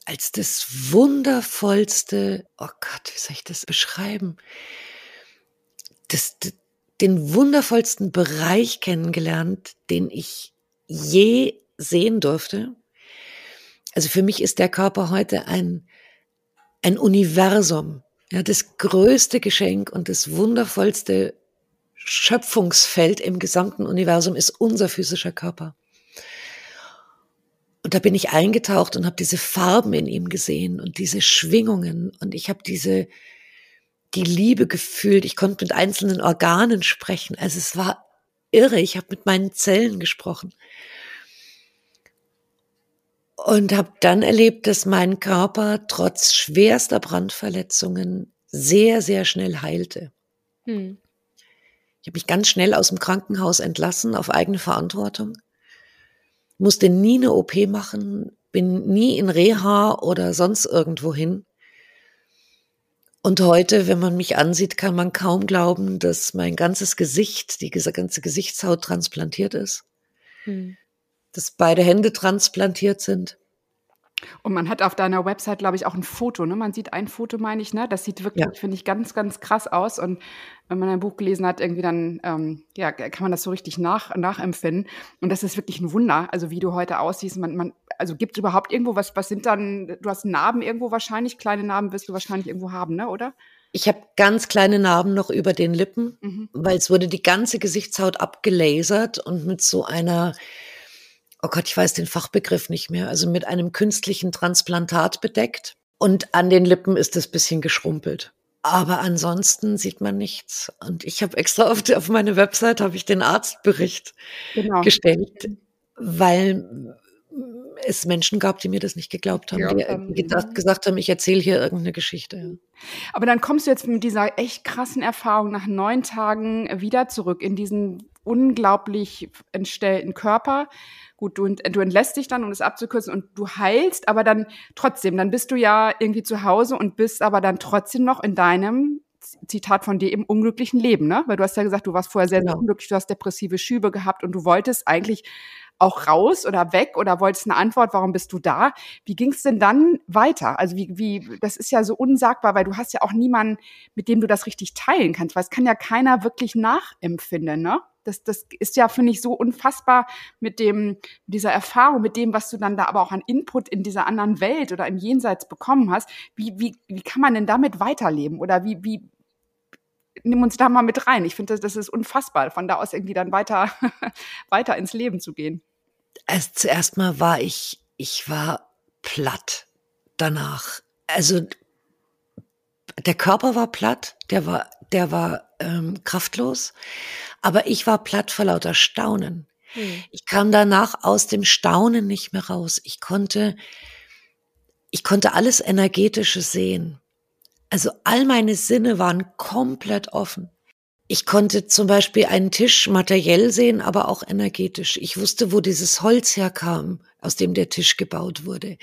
als das wundervollste, oh Gott, wie soll ich das beschreiben? Das, den wundervollsten Bereich kennengelernt, den ich je sehen durfte. Also für mich ist der Körper heute ein, ein Universum, ja, das größte Geschenk und das wundervollste Schöpfungsfeld im gesamten Universum ist unser physischer Körper. Und da bin ich eingetaucht und habe diese Farben in ihm gesehen und diese Schwingungen und ich habe diese die Liebe gefühlt. Ich konnte mit einzelnen Organen sprechen. Also es war irre. Ich habe mit meinen Zellen gesprochen. Und habe dann erlebt, dass mein Körper trotz schwerster Brandverletzungen sehr, sehr schnell heilte. Hm. Ich habe mich ganz schnell aus dem Krankenhaus entlassen auf eigene Verantwortung, musste nie eine OP machen, bin nie in Reha oder sonst irgendwo hin. Und heute, wenn man mich ansieht, kann man kaum glauben, dass mein ganzes Gesicht, die ganze Gesichtshaut transplantiert ist. Hm. Dass beide Hände transplantiert sind. Und man hat auf deiner Website, glaube ich, auch ein Foto. Ne? Man sieht ein Foto, meine ich. Ne? Das sieht wirklich, ja. finde ich, ganz, ganz krass aus. Und wenn man ein Buch gelesen hat, irgendwie dann, ähm, ja, kann man das so richtig nach, nachempfinden. Und das ist wirklich ein Wunder. Also wie du heute aussiehst. Man, man, also gibt es überhaupt irgendwo was? Was sind dann? Du hast Narben irgendwo wahrscheinlich. Kleine Narben wirst du wahrscheinlich irgendwo haben, ne? Oder? Ich habe ganz kleine Narben noch über den Lippen, mhm. weil es wurde die ganze Gesichtshaut abgelasert und mit so einer oh Gott, ich weiß den Fachbegriff nicht mehr, also mit einem künstlichen Transplantat bedeckt und an den Lippen ist es bisschen geschrumpelt. Aber ansonsten sieht man nichts. Und ich habe extra auf, auf meine Website habe ich den Arztbericht genau. gestellt, weil es Menschen gab, die mir das nicht geglaubt haben, die, die gedacht, gesagt haben, ich erzähle hier irgendeine Geschichte. Aber dann kommst du jetzt mit dieser echt krassen Erfahrung nach neun Tagen wieder zurück in diesen unglaublich entstellten Körper gut, du, du entlässt dich dann, um es abzukürzen, und du heilst, aber dann trotzdem, dann bist du ja irgendwie zu Hause und bist aber dann trotzdem noch in deinem Zitat von dir im unglücklichen Leben, ne? Weil du hast ja gesagt, du warst vorher sehr, sehr genau. unglücklich, du hast depressive Schübe gehabt und du wolltest eigentlich auch raus oder weg oder wolltest eine Antwort, warum bist du da? Wie ging es denn dann weiter? Also wie, wie, das ist ja so unsagbar, weil du hast ja auch niemanden, mit dem du das richtig teilen kannst, weil es kann ja keiner wirklich nachempfinden, ne? Das, das ist ja, finde ich, so unfassbar mit dem, dieser Erfahrung, mit dem, was du dann da aber auch an Input in dieser anderen Welt oder im Jenseits bekommen hast. Wie, wie, wie kann man denn damit weiterleben? Oder wie, wie, nimm uns da mal mit rein. Ich finde, das, das ist unfassbar, von da aus irgendwie dann weiter, weiter ins Leben zu gehen. Also zuerst mal war ich, ich war platt danach. Also der Körper war platt, der war, der war ähm, kraftlos. Aber ich war platt vor lauter Staunen. Hm. Ich kam danach aus dem Staunen nicht mehr raus. Ich konnte, ich konnte alles Energetische sehen. Also all meine Sinne waren komplett offen. Ich konnte zum Beispiel einen Tisch materiell sehen, aber auch energetisch. Ich wusste, wo dieses Holz herkam, aus dem der Tisch gebaut wurde.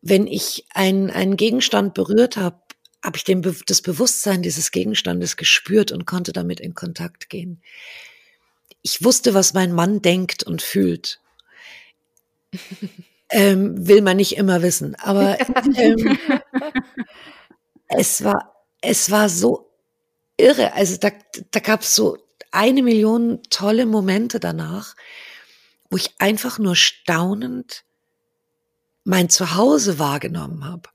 Wenn ich einen, einen Gegenstand berührt habe, habe ich den, das Bewusstsein dieses Gegenstandes gespürt und konnte damit in Kontakt gehen. Ich wusste, was mein Mann denkt und fühlt. ähm, will man nicht immer wissen, aber ähm, es war es war so irre. Also da, da gab es so eine Million tolle Momente danach, wo ich einfach nur staunend mein Zuhause wahrgenommen habe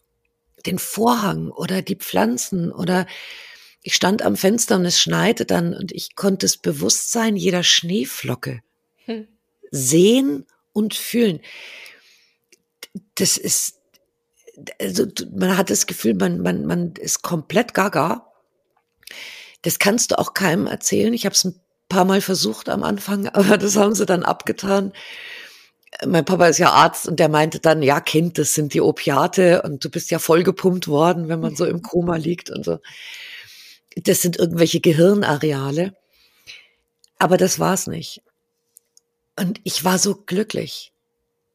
den Vorhang oder die Pflanzen oder ich stand am Fenster und es schneite dann und ich konnte das Bewusstsein jeder Schneeflocke hm. sehen und fühlen. Das ist, also man hat das Gefühl, man, man, man ist komplett gaga. Das kannst du auch keinem erzählen. Ich habe es ein paar Mal versucht am Anfang, aber das haben sie dann abgetan mein Papa ist ja Arzt und der meinte dann, ja, Kind, das sind die Opiate und du bist ja vollgepumpt worden, wenn man so im Koma liegt und so. Das sind irgendwelche Gehirnareale. Aber das war's nicht. Und ich war so glücklich.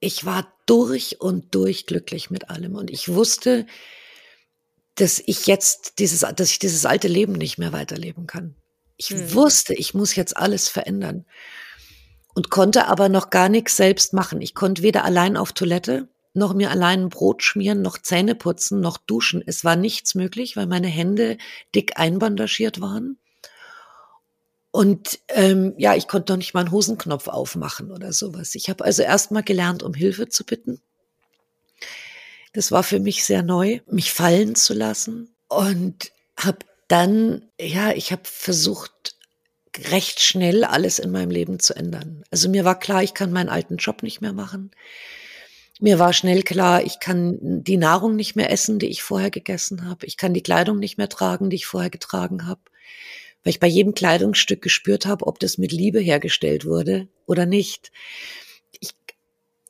Ich war durch und durch glücklich mit allem. Und ich wusste, dass ich jetzt dieses, dass ich dieses alte Leben nicht mehr weiterleben kann. Ich hm. wusste, ich muss jetzt alles verändern und konnte aber noch gar nichts selbst machen. Ich konnte weder allein auf Toilette, noch mir allein ein Brot schmieren, noch Zähne putzen, noch duschen. Es war nichts möglich, weil meine Hände dick einbandagiert waren. Und ähm, ja, ich konnte noch nicht mal einen Hosenknopf aufmachen oder sowas. Ich habe also erst mal gelernt, um Hilfe zu bitten. Das war für mich sehr neu, mich fallen zu lassen und habe dann, ja, ich habe versucht, recht schnell alles in meinem Leben zu ändern. Also mir war klar, ich kann meinen alten Job nicht mehr machen. Mir war schnell klar, ich kann die Nahrung nicht mehr essen, die ich vorher gegessen habe. Ich kann die Kleidung nicht mehr tragen, die ich vorher getragen habe. Weil ich bei jedem Kleidungsstück gespürt habe, ob das mit Liebe hergestellt wurde oder nicht.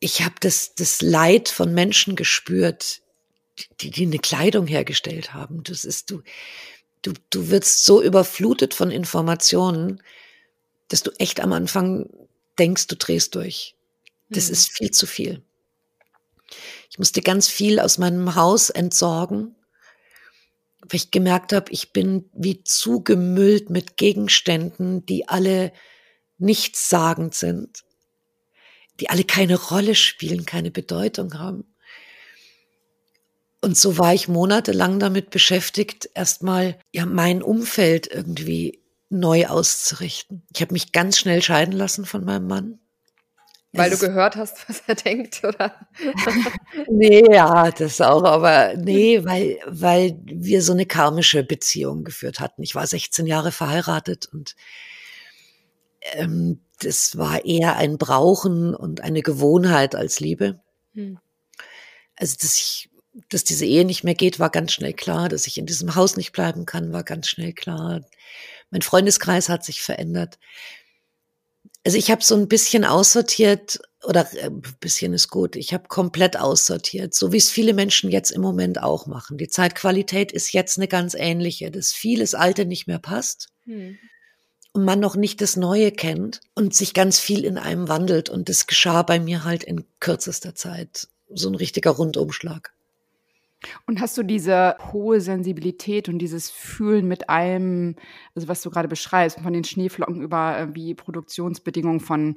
Ich, habe das, das Leid von Menschen gespürt, die, die eine Kleidung hergestellt haben. Das ist du, du, du wirst so überflutet von Informationen, dass du echt am Anfang denkst, du drehst durch. Das mhm. ist viel zu viel. Ich musste ganz viel aus meinem Haus entsorgen, weil ich gemerkt habe, ich bin wie zugemüllt mit Gegenständen, die alle nichtssagend sind, die alle keine Rolle spielen, keine Bedeutung haben. Und so war ich monatelang damit beschäftigt, erstmal ja mein Umfeld irgendwie neu auszurichten. Ich habe mich ganz schnell scheiden lassen von meinem Mann. Weil du gehört hast, was er denkt, oder? nee, ja, das auch, aber nee, weil, weil wir so eine karmische Beziehung geführt hatten. Ich war 16 Jahre verheiratet und ähm, das war eher ein Brauchen und eine Gewohnheit als Liebe. Hm. Also, dass ich, dass diese Ehe nicht mehr geht, war ganz schnell klar. Dass ich in diesem Haus nicht bleiben kann, war ganz schnell klar. Mein Freundeskreis hat sich verändert. Also ich habe so ein bisschen aussortiert oder ein äh, bisschen ist gut. Ich habe komplett aussortiert, so wie es viele Menschen jetzt im Moment auch machen. Die Zeitqualität ist jetzt eine ganz ähnliche, dass vieles Alte nicht mehr passt. Hm. Und man noch nicht das Neue kennt und sich ganz viel in einem wandelt. Und das geschah bei mir halt in kürzester Zeit. So ein richtiger Rundumschlag. Und hast du diese hohe Sensibilität und dieses Fühlen mit allem, also was du gerade beschreibst, von den Schneeflocken über äh, wie Produktionsbedingungen von,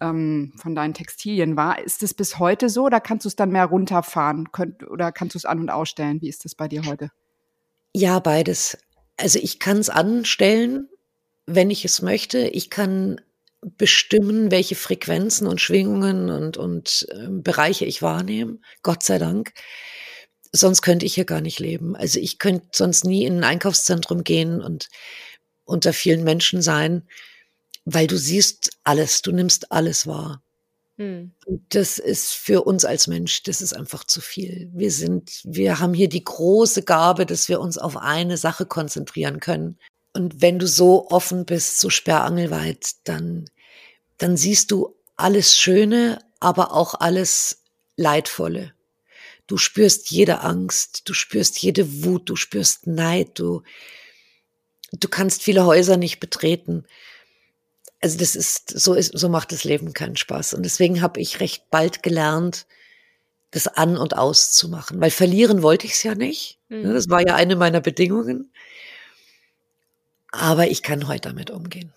ähm, von deinen Textilien war, ist es bis heute so oder kannst du es dann mehr runterfahren könnt, oder kannst du es an- und ausstellen? Wie ist das bei dir heute? Ja, beides. Also ich kann es anstellen, wenn ich es möchte. Ich kann bestimmen, welche Frequenzen und Schwingungen und, und äh, Bereiche ich wahrnehme. Gott sei Dank sonst könnte ich hier gar nicht leben. Also ich könnte sonst nie in ein Einkaufszentrum gehen und unter vielen Menschen sein, weil du siehst alles, du nimmst alles wahr. Hm. Das ist für uns als Mensch, das ist einfach zu viel. Wir sind, wir haben hier die große Gabe, dass wir uns auf eine Sache konzentrieren können. Und wenn du so offen bist, so sperrangelweit, dann, dann siehst du alles Schöne, aber auch alles Leidvolle. Du spürst jede Angst, du spürst jede Wut, du spürst Neid, du, du kannst viele Häuser nicht betreten. Also das ist, so ist, so macht das Leben keinen Spaß. Und deswegen habe ich recht bald gelernt, das an und aus zu machen. Weil verlieren wollte ich es ja nicht. Mhm. Das war ja eine meiner Bedingungen. Aber ich kann heute damit umgehen.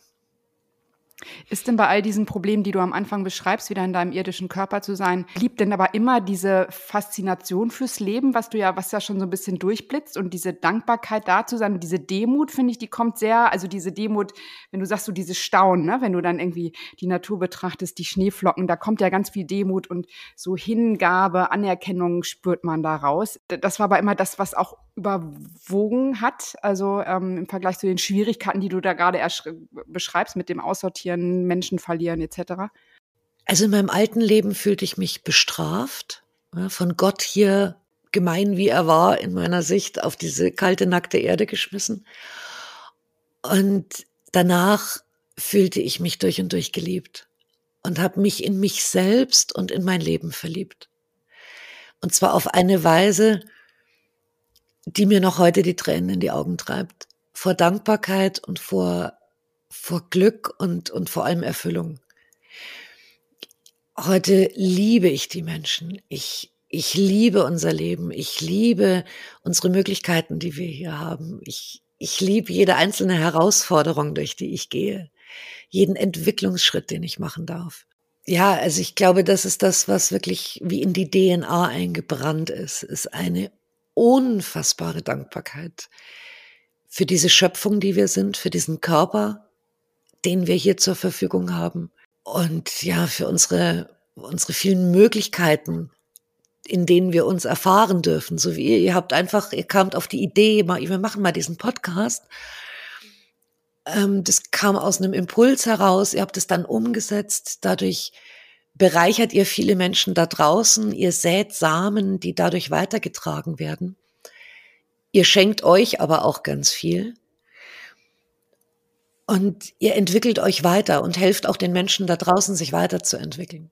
Ist denn bei all diesen Problemen, die du am Anfang beschreibst, wieder in deinem irdischen Körper zu sein, blieb denn aber immer diese Faszination fürs Leben, was du ja, was ja schon so ein bisschen durchblitzt und diese Dankbarkeit da zu sein und diese Demut, finde ich, die kommt sehr, also diese Demut, wenn du sagst, so dieses Staunen, ne, wenn du dann irgendwie die Natur betrachtest, die Schneeflocken, da kommt ja ganz viel Demut und so Hingabe, Anerkennung spürt man da raus. Das war aber immer das, was auch überwogen hat, also ähm, im Vergleich zu den Schwierigkeiten, die du da gerade beschreibst mit dem Aussortieren, Menschen verlieren etc. Also in meinem alten Leben fühlte ich mich bestraft, ja, von Gott hier gemein wie er war in meiner Sicht auf diese kalte nackte Erde geschmissen. Und danach fühlte ich mich durch und durch geliebt und habe mich in mich selbst und in mein Leben verliebt. Und zwar auf eine Weise, die mir noch heute die Tränen in die Augen treibt. Vor Dankbarkeit und vor, vor Glück und, und vor allem Erfüllung. Heute liebe ich die Menschen. Ich, ich liebe unser Leben. Ich liebe unsere Möglichkeiten, die wir hier haben. Ich, ich liebe jede einzelne Herausforderung, durch die ich gehe. Jeden Entwicklungsschritt, den ich machen darf. Ja, also ich glaube, das ist das, was wirklich wie in die DNA eingebrannt ist, ist eine unfassbare Dankbarkeit für diese Schöpfung, die wir sind, für diesen Körper, den wir hier zur Verfügung haben und ja, für unsere, unsere vielen Möglichkeiten, in denen wir uns erfahren dürfen. So wie ihr, ihr habt einfach, ihr kamt auf die Idee, wir machen mal diesen Podcast. Ähm, das kam aus einem Impuls heraus, ihr habt es dann umgesetzt, dadurch bereichert ihr viele Menschen da draußen, ihr sät Samen, die dadurch weitergetragen werden. Ihr schenkt euch aber auch ganz viel. Und ihr entwickelt euch weiter und helft auch den Menschen da draußen, sich weiterzuentwickeln.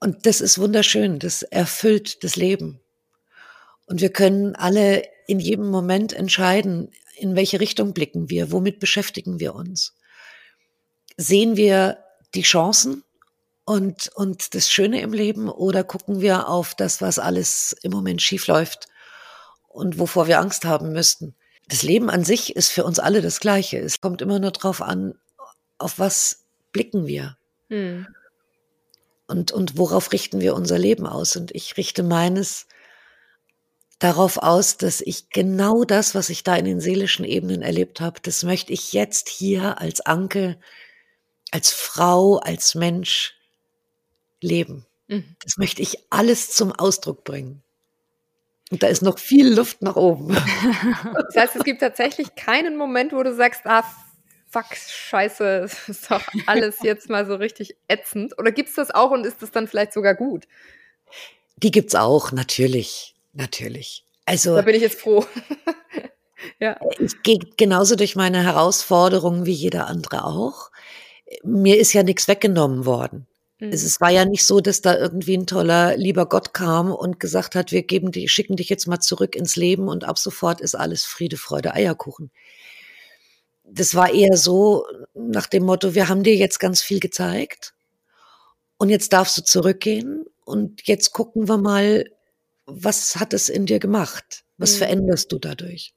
Und das ist wunderschön, das erfüllt das Leben. Und wir können alle in jedem Moment entscheiden, in welche Richtung blicken wir, womit beschäftigen wir uns. Sehen wir die Chancen und, und das Schöne im Leben oder gucken wir auf das, was alles im Moment schief läuft und wovor wir Angst haben müssten? Das Leben an sich ist für uns alle das Gleiche. Es kommt immer nur darauf an, auf was blicken wir. Hm. Und, und worauf richten wir unser Leben aus? Und ich richte meines darauf aus, dass ich genau das, was ich da in den seelischen Ebenen erlebt habe, das möchte ich jetzt hier als Anke, als Frau, als Mensch leben. Mhm. Das möchte ich alles zum Ausdruck bringen. Und da ist noch viel Luft nach oben. Das heißt, es gibt tatsächlich keinen Moment, wo du sagst, ah, fuck, scheiße, das ist doch alles jetzt mal so richtig ätzend. Oder gibt es das auch und ist das dann vielleicht sogar gut? Die gibt's auch, natürlich, natürlich. Also. Da bin ich jetzt froh. ja. Ich gehe genauso durch meine Herausforderungen wie jeder andere auch. Mir ist ja nichts weggenommen worden. Mhm. Es war ja nicht so, dass da irgendwie ein toller, lieber Gott kam und gesagt hat, wir geben die, schicken dich jetzt mal zurück ins Leben und ab sofort ist alles Friede, Freude, Eierkuchen. Das war eher so nach dem Motto, wir haben dir jetzt ganz viel gezeigt und jetzt darfst du zurückgehen und jetzt gucken wir mal, was hat es in dir gemacht? Was mhm. veränderst du dadurch?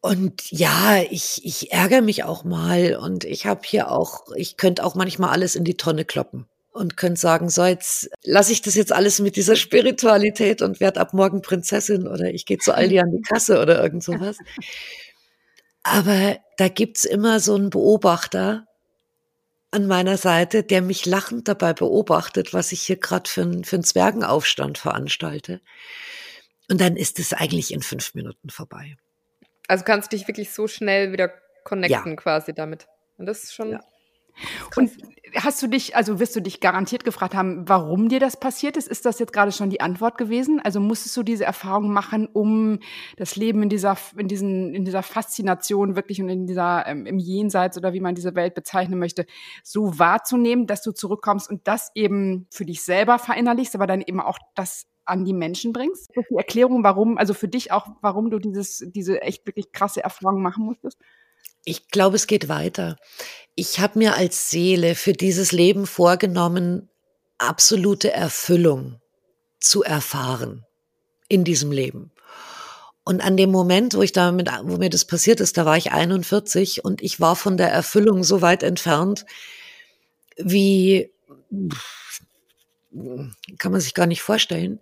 Und ja, ich, ich ärgere mich auch mal und ich habe hier auch, ich könnte auch manchmal alles in die Tonne kloppen und könnte sagen, so jetzt lasse ich das jetzt alles mit dieser Spiritualität und werde ab morgen Prinzessin oder ich gehe zu Aldi an die Kasse oder irgend sowas. Aber da gibt's immer so einen Beobachter an meiner Seite, der mich lachend dabei beobachtet, was ich hier gerade für, ein, für einen Zwergenaufstand veranstalte. Und dann ist es eigentlich in fünf Minuten vorbei. Also kannst du dich wirklich so schnell wieder connecten ja. quasi damit. Und das ist schon. Ja. Und hast du dich, also wirst du dich garantiert gefragt haben, warum dir das passiert ist? Ist das jetzt gerade schon die Antwort gewesen? Also musstest du diese Erfahrung machen, um das Leben in dieser, in diesen, in dieser Faszination wirklich und in dieser, ähm, im Jenseits oder wie man diese Welt bezeichnen möchte, so wahrzunehmen, dass du zurückkommst und das eben für dich selber verinnerlichst, aber dann eben auch das an die Menschen bringst? Das die Erklärung, warum, also für dich auch, warum du dieses, diese echt wirklich krasse Erfahrung machen musstest? Ich glaube, es geht weiter. Ich habe mir als Seele für dieses Leben vorgenommen, absolute Erfüllung zu erfahren in diesem Leben. Und an dem Moment, wo ich damit, wo mir das passiert ist, da war ich 41 und ich war von der Erfüllung so weit entfernt, wie kann man sich gar nicht vorstellen.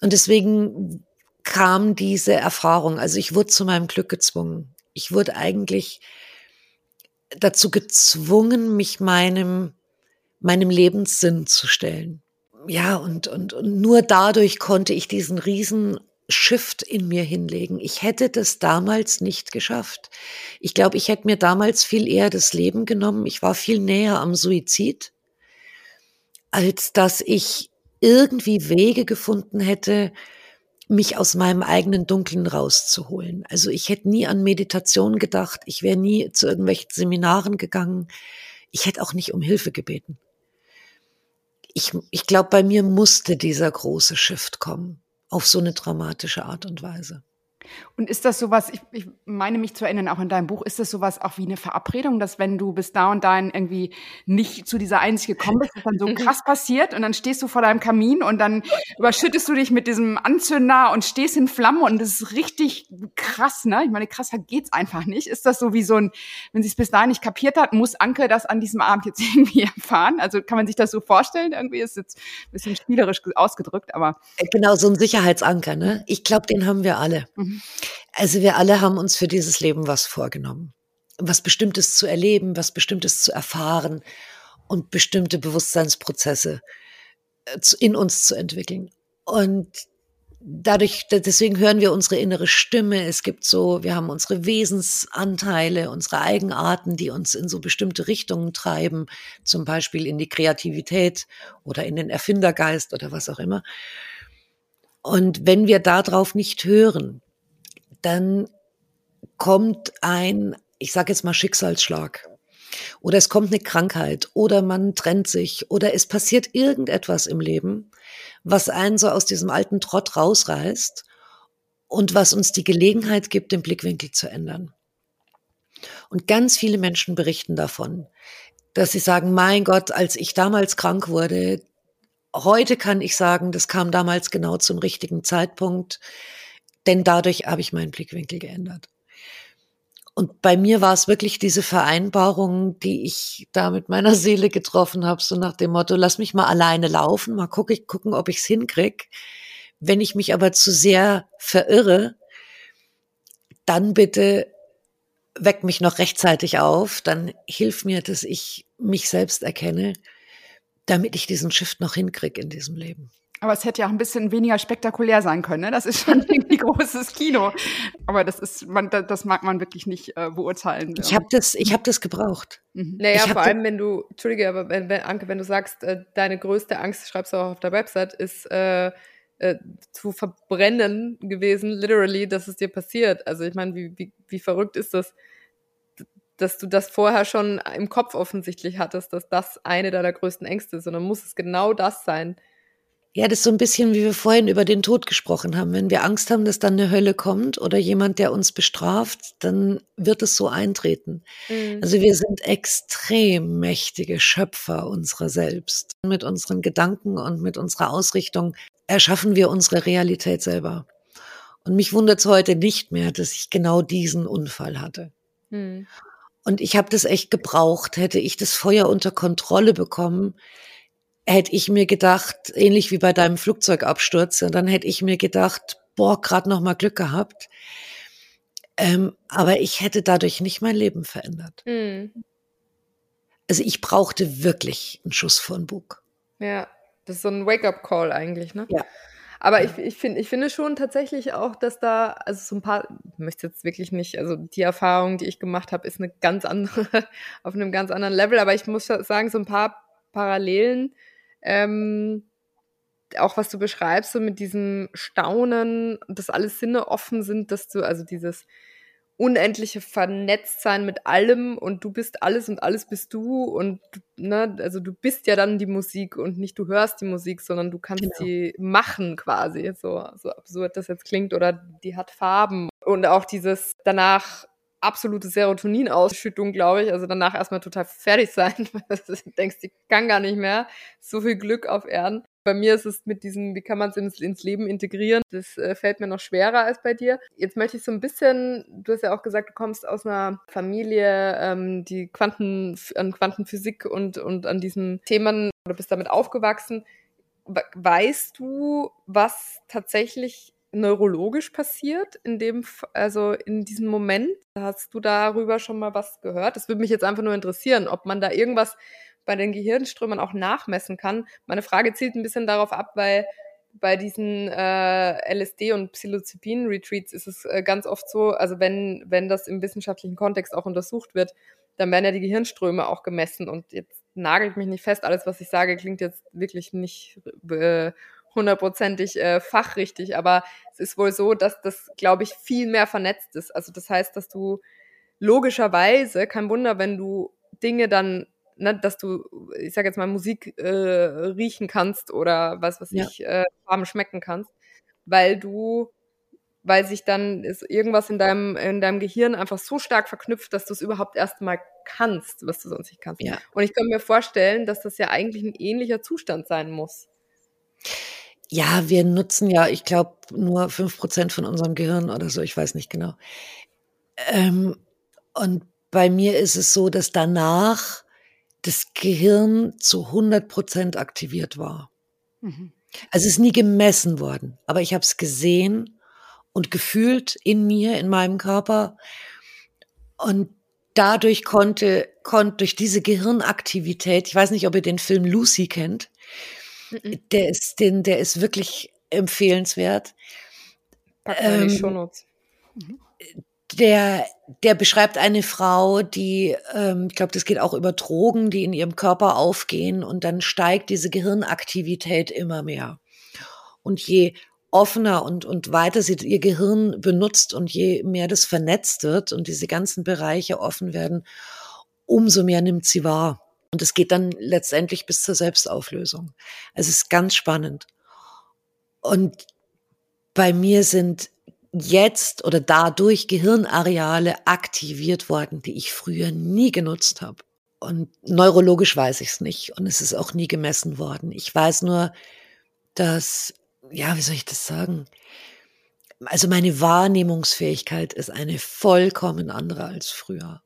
Und deswegen kam diese Erfahrung. Also ich wurde zu meinem Glück gezwungen. Ich wurde eigentlich dazu gezwungen, mich meinem, meinem Lebenssinn zu stellen. Ja, und, und, und nur dadurch konnte ich diesen riesen Shift in mir hinlegen. Ich hätte das damals nicht geschafft. Ich glaube, ich hätte mir damals viel eher das Leben genommen. Ich war viel näher am Suizid als dass ich irgendwie Wege gefunden hätte, mich aus meinem eigenen Dunkeln rauszuholen. Also ich hätte nie an Meditation gedacht, ich wäre nie zu irgendwelchen Seminaren gegangen, ich hätte auch nicht um Hilfe gebeten. Ich, ich glaube, bei mir musste dieser große Shift kommen, auf so eine dramatische Art und Weise. Und ist das sowas, ich, ich meine mich zu erinnern, auch in deinem Buch, ist das sowas auch wie eine Verabredung, dass wenn du bis da und dahin irgendwie nicht zu dieser Einsicht gekommen bist, dass dann so krass passiert und dann stehst du vor deinem Kamin und dann überschüttest du dich mit diesem Anzünder und stehst in Flammen und das ist richtig krass, ne? Ich meine, krasser geht's einfach nicht. Ist das so wie so ein, wenn sie es bis dahin nicht kapiert hat, muss Anke das an diesem Abend jetzt irgendwie erfahren? Also kann man sich das so vorstellen? Irgendwie ist jetzt ein bisschen spielerisch ausgedrückt, aber. Genau, so ein Sicherheitsanker, ne? Ich glaube, den haben wir alle. Mhm. Also wir alle haben uns für dieses Leben was vorgenommen. Was Bestimmtes zu erleben, was Bestimmtes zu erfahren und bestimmte Bewusstseinsprozesse äh, in uns zu entwickeln. Und dadurch, deswegen hören wir unsere innere Stimme. Es gibt so, wir haben unsere Wesensanteile, unsere Eigenarten, die uns in so bestimmte Richtungen treiben, zum Beispiel in die Kreativität oder in den Erfindergeist oder was auch immer. Und wenn wir darauf nicht hören, dann kommt ein, ich sage jetzt mal Schicksalsschlag. Oder es kommt eine Krankheit oder man trennt sich oder es passiert irgendetwas im Leben, was einen so aus diesem alten Trott rausreißt und was uns die Gelegenheit gibt, den Blickwinkel zu ändern. Und ganz viele Menschen berichten davon, dass sie sagen, mein Gott, als ich damals krank wurde, heute kann ich sagen, das kam damals genau zum richtigen Zeitpunkt, denn dadurch habe ich meinen Blickwinkel geändert. Und bei mir war es wirklich diese Vereinbarung, die ich da mit meiner Seele getroffen habe, so nach dem Motto, lass mich mal alleine laufen, mal guck ich, gucken, ob ich es hinkrieg. Wenn ich mich aber zu sehr verirre, dann bitte weck mich noch rechtzeitig auf, dann hilf mir, dass ich mich selbst erkenne, damit ich diesen Shift noch hinkrieg in diesem Leben. Aber es hätte ja auch ein bisschen weniger spektakulär sein können. Ne? Das ist schon irgendwie großes Kino. Aber das ist, man, das mag man wirklich nicht äh, beurteilen. Ich habe das, ich habe das gebraucht. Mhm. Naja, vor allem, wenn du, Entschuldige, aber wenn, wenn, Anke, wenn du sagst, äh, deine größte Angst, schreibst du auch auf der Website, ist äh, äh, zu verbrennen gewesen, literally, dass es dir passiert. Also ich meine, wie, wie, wie verrückt ist das? dass du das vorher schon im Kopf offensichtlich hattest, dass das eine deiner größten Ängste ist, sondern muss es genau das sein, ja, das ist so ein bisschen, wie wir vorhin über den Tod gesprochen haben. Wenn wir Angst haben, dass dann eine Hölle kommt oder jemand, der uns bestraft, dann wird es so eintreten. Mhm. Also wir sind extrem mächtige Schöpfer unserer selbst. Mit unseren Gedanken und mit unserer Ausrichtung erschaffen wir unsere Realität selber. Und mich wundert es heute nicht mehr, dass ich genau diesen Unfall hatte. Mhm. Und ich habe das echt gebraucht. Hätte ich das Feuer unter Kontrolle bekommen, hätte ich mir gedacht, ähnlich wie bei deinem Flugzeugabsturz, und dann hätte ich mir gedacht, boah, gerade noch mal Glück gehabt. Ähm, aber ich hätte dadurch nicht mein Leben verändert. Mhm. Also ich brauchte wirklich einen Schuss von Bug. Ja, das ist so ein Wake-up-Call eigentlich, ne? Ja. Aber ich, ich, find, ich finde schon tatsächlich auch, dass da, also so ein paar, ich möchte jetzt wirklich nicht, also die Erfahrung, die ich gemacht habe, ist eine ganz andere, auf einem ganz anderen Level, aber ich muss sagen, so ein paar Parallelen ähm, auch was du beschreibst, so mit diesem Staunen, dass alle Sinne offen sind, dass du, also dieses unendliche Vernetztsein mit allem und du bist alles und alles bist du und ne, also du bist ja dann die Musik und nicht du hörst die Musik, sondern du kannst genau. sie machen quasi, so, so absurd das jetzt klingt oder die hat Farben und auch dieses danach absolute Serotoninausschüttung, glaube ich. Also danach erstmal total fertig sein, weil du denkst, ich kann gar nicht mehr. So viel Glück auf Erden. Bei mir ist es mit diesem, wie kann man es ins, ins, Leben integrieren, das äh, fällt mir noch schwerer als bei dir. Jetzt möchte ich so ein bisschen, du hast ja auch gesagt, du kommst aus einer Familie, ähm, die Quanten, an Quantenphysik und, und an diesen Themen oder bist damit aufgewachsen. Weißt du, was tatsächlich neurologisch passiert in dem, also in diesem Moment? Hast du darüber schon mal was gehört? Das würde mich jetzt einfach nur interessieren, ob man da irgendwas bei den Gehirnströmen auch nachmessen kann. Meine Frage zielt ein bisschen darauf ab, weil bei diesen äh, LSD und Psilocybin-Retreats ist es äh, ganz oft so, also wenn, wenn das im wissenschaftlichen Kontext auch untersucht wird, dann werden ja die Gehirnströme auch gemessen und jetzt nagelt mich nicht fest, alles, was ich sage, klingt jetzt wirklich nicht äh, hundertprozentig äh, fachrichtig, aber es ist wohl so, dass das, glaube ich, viel mehr vernetzt ist. Also das heißt, dass du logischerweise, kein Wunder, wenn du Dinge dann, ne, dass du, ich sage jetzt mal, Musik äh, riechen kannst oder was was ja. ich, äh, Farben schmecken kannst, weil du weil sich dann ist irgendwas in deinem, in deinem Gehirn einfach so stark verknüpft, dass du es überhaupt erst mal kannst, was du sonst nicht kannst. Ja. Und ich kann mir vorstellen, dass das ja eigentlich ein ähnlicher Zustand sein muss. Ja, wir nutzen ja, ich glaube, nur fünf Prozent von unserem Gehirn oder so, ich weiß nicht genau. Ähm, und bei mir ist es so, dass danach das Gehirn zu 100 Prozent aktiviert war. Mhm. Also es ist nie gemessen worden, aber ich habe es gesehen und gefühlt in mir, in meinem Körper. Und dadurch konnte, konnte durch diese Gehirnaktivität, ich weiß nicht, ob ihr den Film Lucy kennt, der ist, den, der ist wirklich empfehlenswert. Packen wir in die Shownotes. Der, der beschreibt eine Frau, die, ähm, ich glaube, das geht auch über Drogen, die in ihrem Körper aufgehen und dann steigt diese Gehirnaktivität immer mehr. Und je offener und, und weiter sie ihr Gehirn benutzt und je mehr das vernetzt wird und diese ganzen Bereiche offen werden, umso mehr nimmt sie wahr. Und es geht dann letztendlich bis zur Selbstauflösung. Also es ist ganz spannend. Und bei mir sind jetzt oder dadurch Gehirnareale aktiviert worden, die ich früher nie genutzt habe. Und neurologisch weiß ich es nicht und es ist auch nie gemessen worden. Ich weiß nur, dass ja, wie soll ich das sagen? Also meine Wahrnehmungsfähigkeit ist eine vollkommen andere als früher.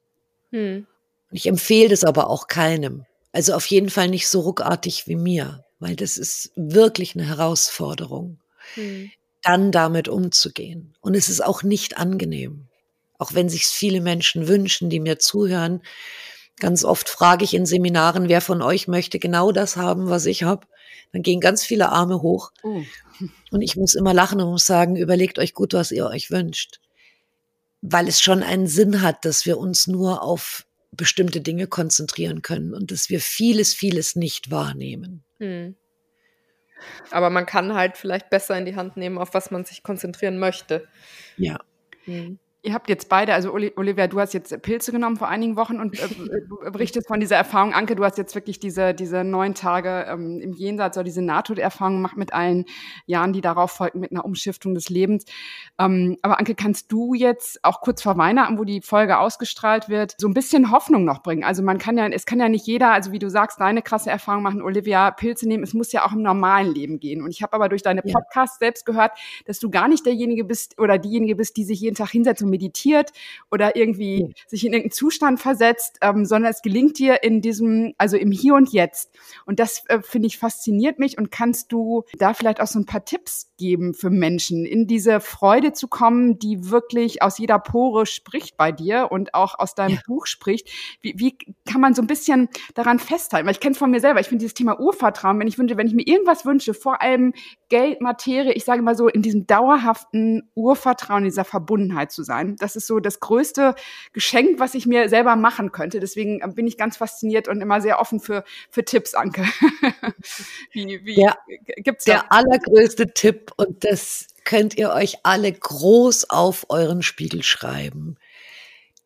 Hm. Ich empfehle das aber auch keinem. Also auf jeden Fall nicht so ruckartig wie mir, weil das ist wirklich eine Herausforderung, hm. dann damit umzugehen. Und es ist auch nicht angenehm. Auch wenn sich viele Menschen wünschen, die mir zuhören. Ganz oft frage ich in Seminaren, wer von euch möchte genau das haben, was ich habe. Dann gehen ganz viele Arme hoch. Oh. Und ich muss immer lachen und muss sagen, überlegt euch gut, was ihr euch wünscht. Weil es schon einen Sinn hat, dass wir uns nur auf bestimmte Dinge konzentrieren können und dass wir vieles, vieles nicht wahrnehmen. Hm. Aber man kann halt vielleicht besser in die Hand nehmen, auf was man sich konzentrieren möchte. Ja. Hm. Ihr habt jetzt beide, also Olivia, du hast jetzt Pilze genommen vor einigen Wochen und äh, du berichtest von dieser Erfahrung. Anke, du hast jetzt wirklich diese, diese neun Tage ähm, im Jenseits oder diese Nahtoderfahrung gemacht mit allen Jahren, die darauf folgten, mit einer Umschiftung des Lebens. Ähm, aber Anke, kannst du jetzt auch kurz vor Weihnachten, wo die Folge ausgestrahlt wird, so ein bisschen Hoffnung noch bringen? Also man kann ja, es kann ja nicht jeder, also wie du sagst, deine krasse Erfahrung machen, Olivia, Pilze nehmen. Es muss ja auch im normalen Leben gehen. Und ich habe aber durch deine Podcasts selbst gehört, dass du gar nicht derjenige bist oder diejenige bist, die sich jeden Tag hinsetzt meditiert oder irgendwie mhm. sich in irgendeinen Zustand versetzt, ähm, sondern es gelingt dir in diesem, also im Hier und Jetzt. Und das äh, finde ich fasziniert mich und kannst du da vielleicht auch so ein paar Tipps geben für Menschen, in diese Freude zu kommen, die wirklich aus jeder Pore spricht bei dir und auch aus deinem ja. Buch spricht. Wie, wie kann man so ein bisschen daran festhalten? Weil ich kenne es von mir selber. Ich finde dieses Thema Urvertrauen, wenn ich wünsche, wenn ich mir irgendwas wünsche, vor allem Geld, Materie, ich sage mal so, in diesem dauerhaften Urvertrauen, dieser Verbundenheit zu sein sein. Das ist so das größte Geschenk, was ich mir selber machen könnte. Deswegen äh, bin ich ganz fasziniert und immer sehr offen für, für Tipps, Anke. wie, wie, der, gibt's der allergrößte Tipp, und das könnt ihr euch alle groß auf euren Spiegel schreiben.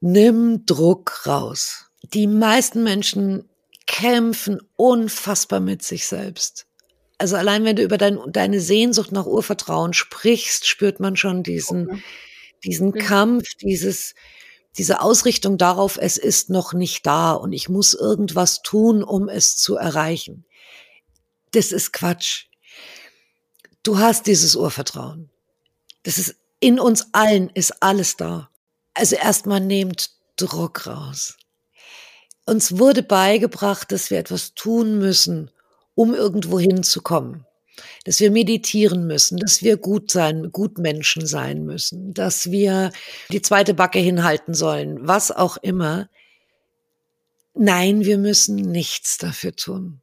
Nimm Druck raus. Die meisten Menschen kämpfen unfassbar mit sich selbst. Also allein wenn du über dein, deine Sehnsucht nach Urvertrauen sprichst, spürt man schon diesen, okay diesen. Kampf, dieses, diese Ausrichtung darauf, es ist noch nicht da und ich muss irgendwas tun, um es zu erreichen. Das ist Quatsch. Du hast dieses Urvertrauen. Das ist in uns allen ist alles da. Also erstmal nehmt Druck raus. Uns wurde beigebracht, dass wir etwas tun müssen, um irgendwo hinzukommen dass wir meditieren müssen, dass wir gut sein, gut Menschen sein müssen, dass wir die zweite Backe hinhalten sollen, was auch immer. Nein, wir müssen nichts dafür tun.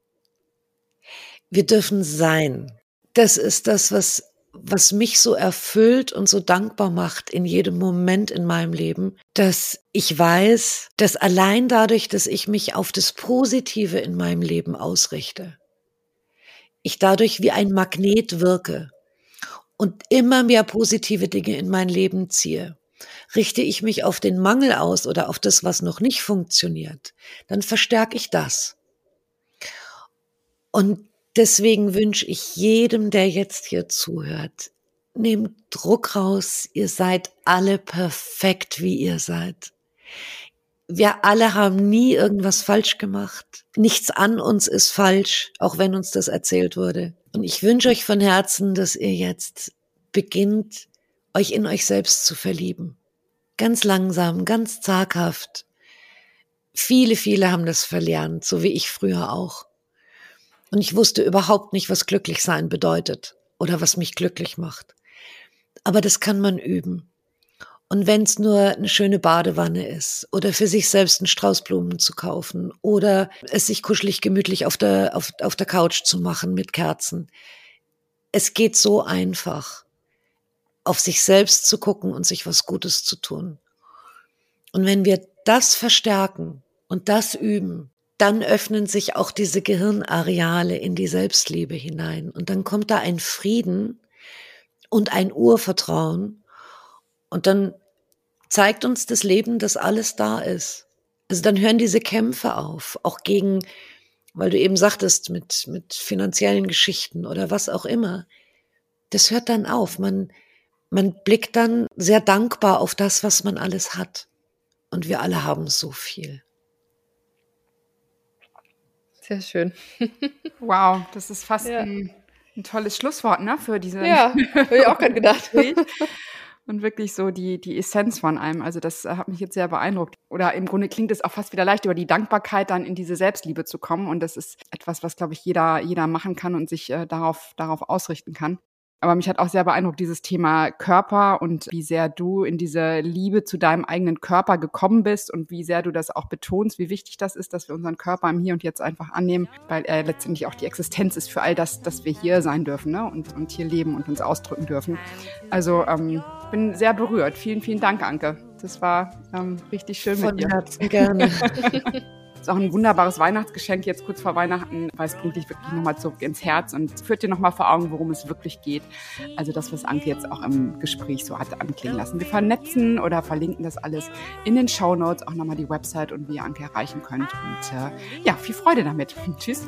Wir dürfen sein. Das ist das, was, was mich so erfüllt und so dankbar macht in jedem Moment in meinem Leben, dass ich weiß, dass allein dadurch, dass ich mich auf das Positive in meinem Leben ausrichte, ich dadurch wie ein Magnet wirke und immer mehr positive Dinge in mein Leben ziehe. Richte ich mich auf den Mangel aus oder auf das, was noch nicht funktioniert, dann verstärke ich das. Und deswegen wünsche ich jedem, der jetzt hier zuhört, nehmt Druck raus, ihr seid alle perfekt, wie ihr seid wir alle haben nie irgendwas falsch gemacht. Nichts an uns ist falsch, auch wenn uns das erzählt wurde. Und ich wünsche euch von Herzen, dass ihr jetzt beginnt, euch in euch selbst zu verlieben. Ganz langsam, ganz zaghaft. Viele, viele haben das verlernt, so wie ich früher auch. Und ich wusste überhaupt nicht, was glücklich sein bedeutet oder was mich glücklich macht. Aber das kann man üben. Und wenn es nur eine schöne Badewanne ist oder für sich selbst einen Strauß Blumen zu kaufen oder es sich kuschelig gemütlich auf der, auf, auf der Couch zu machen mit Kerzen. es geht so einfach, auf sich selbst zu gucken und sich was Gutes zu tun. Und wenn wir das verstärken und das üben, dann öffnen sich auch diese Gehirnareale in die Selbstliebe hinein. Und dann kommt da ein Frieden und ein Urvertrauen. Und dann zeigt uns das Leben, dass alles da ist. Also dann hören diese Kämpfe auf, auch gegen, weil du eben sagtest, mit, mit finanziellen Geschichten oder was auch immer. Das hört dann auf. Man, man blickt dann sehr dankbar auf das, was man alles hat. Und wir alle haben so viel. Sehr schön. wow, das ist fast ja. ein, ein, tolles Schlusswort, ne, für diese. Ja, habe ich auch gerade gedacht. Und wirklich so die, die Essenz von einem. Also das hat mich jetzt sehr beeindruckt. Oder im Grunde klingt es auch fast wieder leicht, über die Dankbarkeit dann in diese Selbstliebe zu kommen. Und das ist etwas, was, glaube ich, jeder, jeder machen kann und sich äh, darauf, darauf ausrichten kann. Aber mich hat auch sehr beeindruckt dieses Thema Körper und wie sehr du in diese Liebe zu deinem eigenen Körper gekommen bist und wie sehr du das auch betonst, wie wichtig das ist, dass wir unseren Körper im Hier und Jetzt einfach annehmen, weil er letztendlich auch die Existenz ist für all das, dass wir hier sein dürfen ne? und, und hier leben und uns ausdrücken dürfen. Also ähm, ich bin sehr berührt. Vielen, vielen Dank, Anke. Das war ähm, richtig schön Von mit dir. Herzen gerne. ist auch ein wunderbares Weihnachtsgeschenk jetzt kurz vor Weihnachten, weil es bringt dich wirklich nochmal zurück ins Herz und führt dir nochmal vor Augen, worum es wirklich geht. Also das, was Anke jetzt auch im Gespräch so hat anklingen lassen. Wir vernetzen oder verlinken das alles in den Show Notes, auch nochmal die Website und wie ihr Anke erreichen könnt. Und äh, ja, viel Freude damit. Tschüss.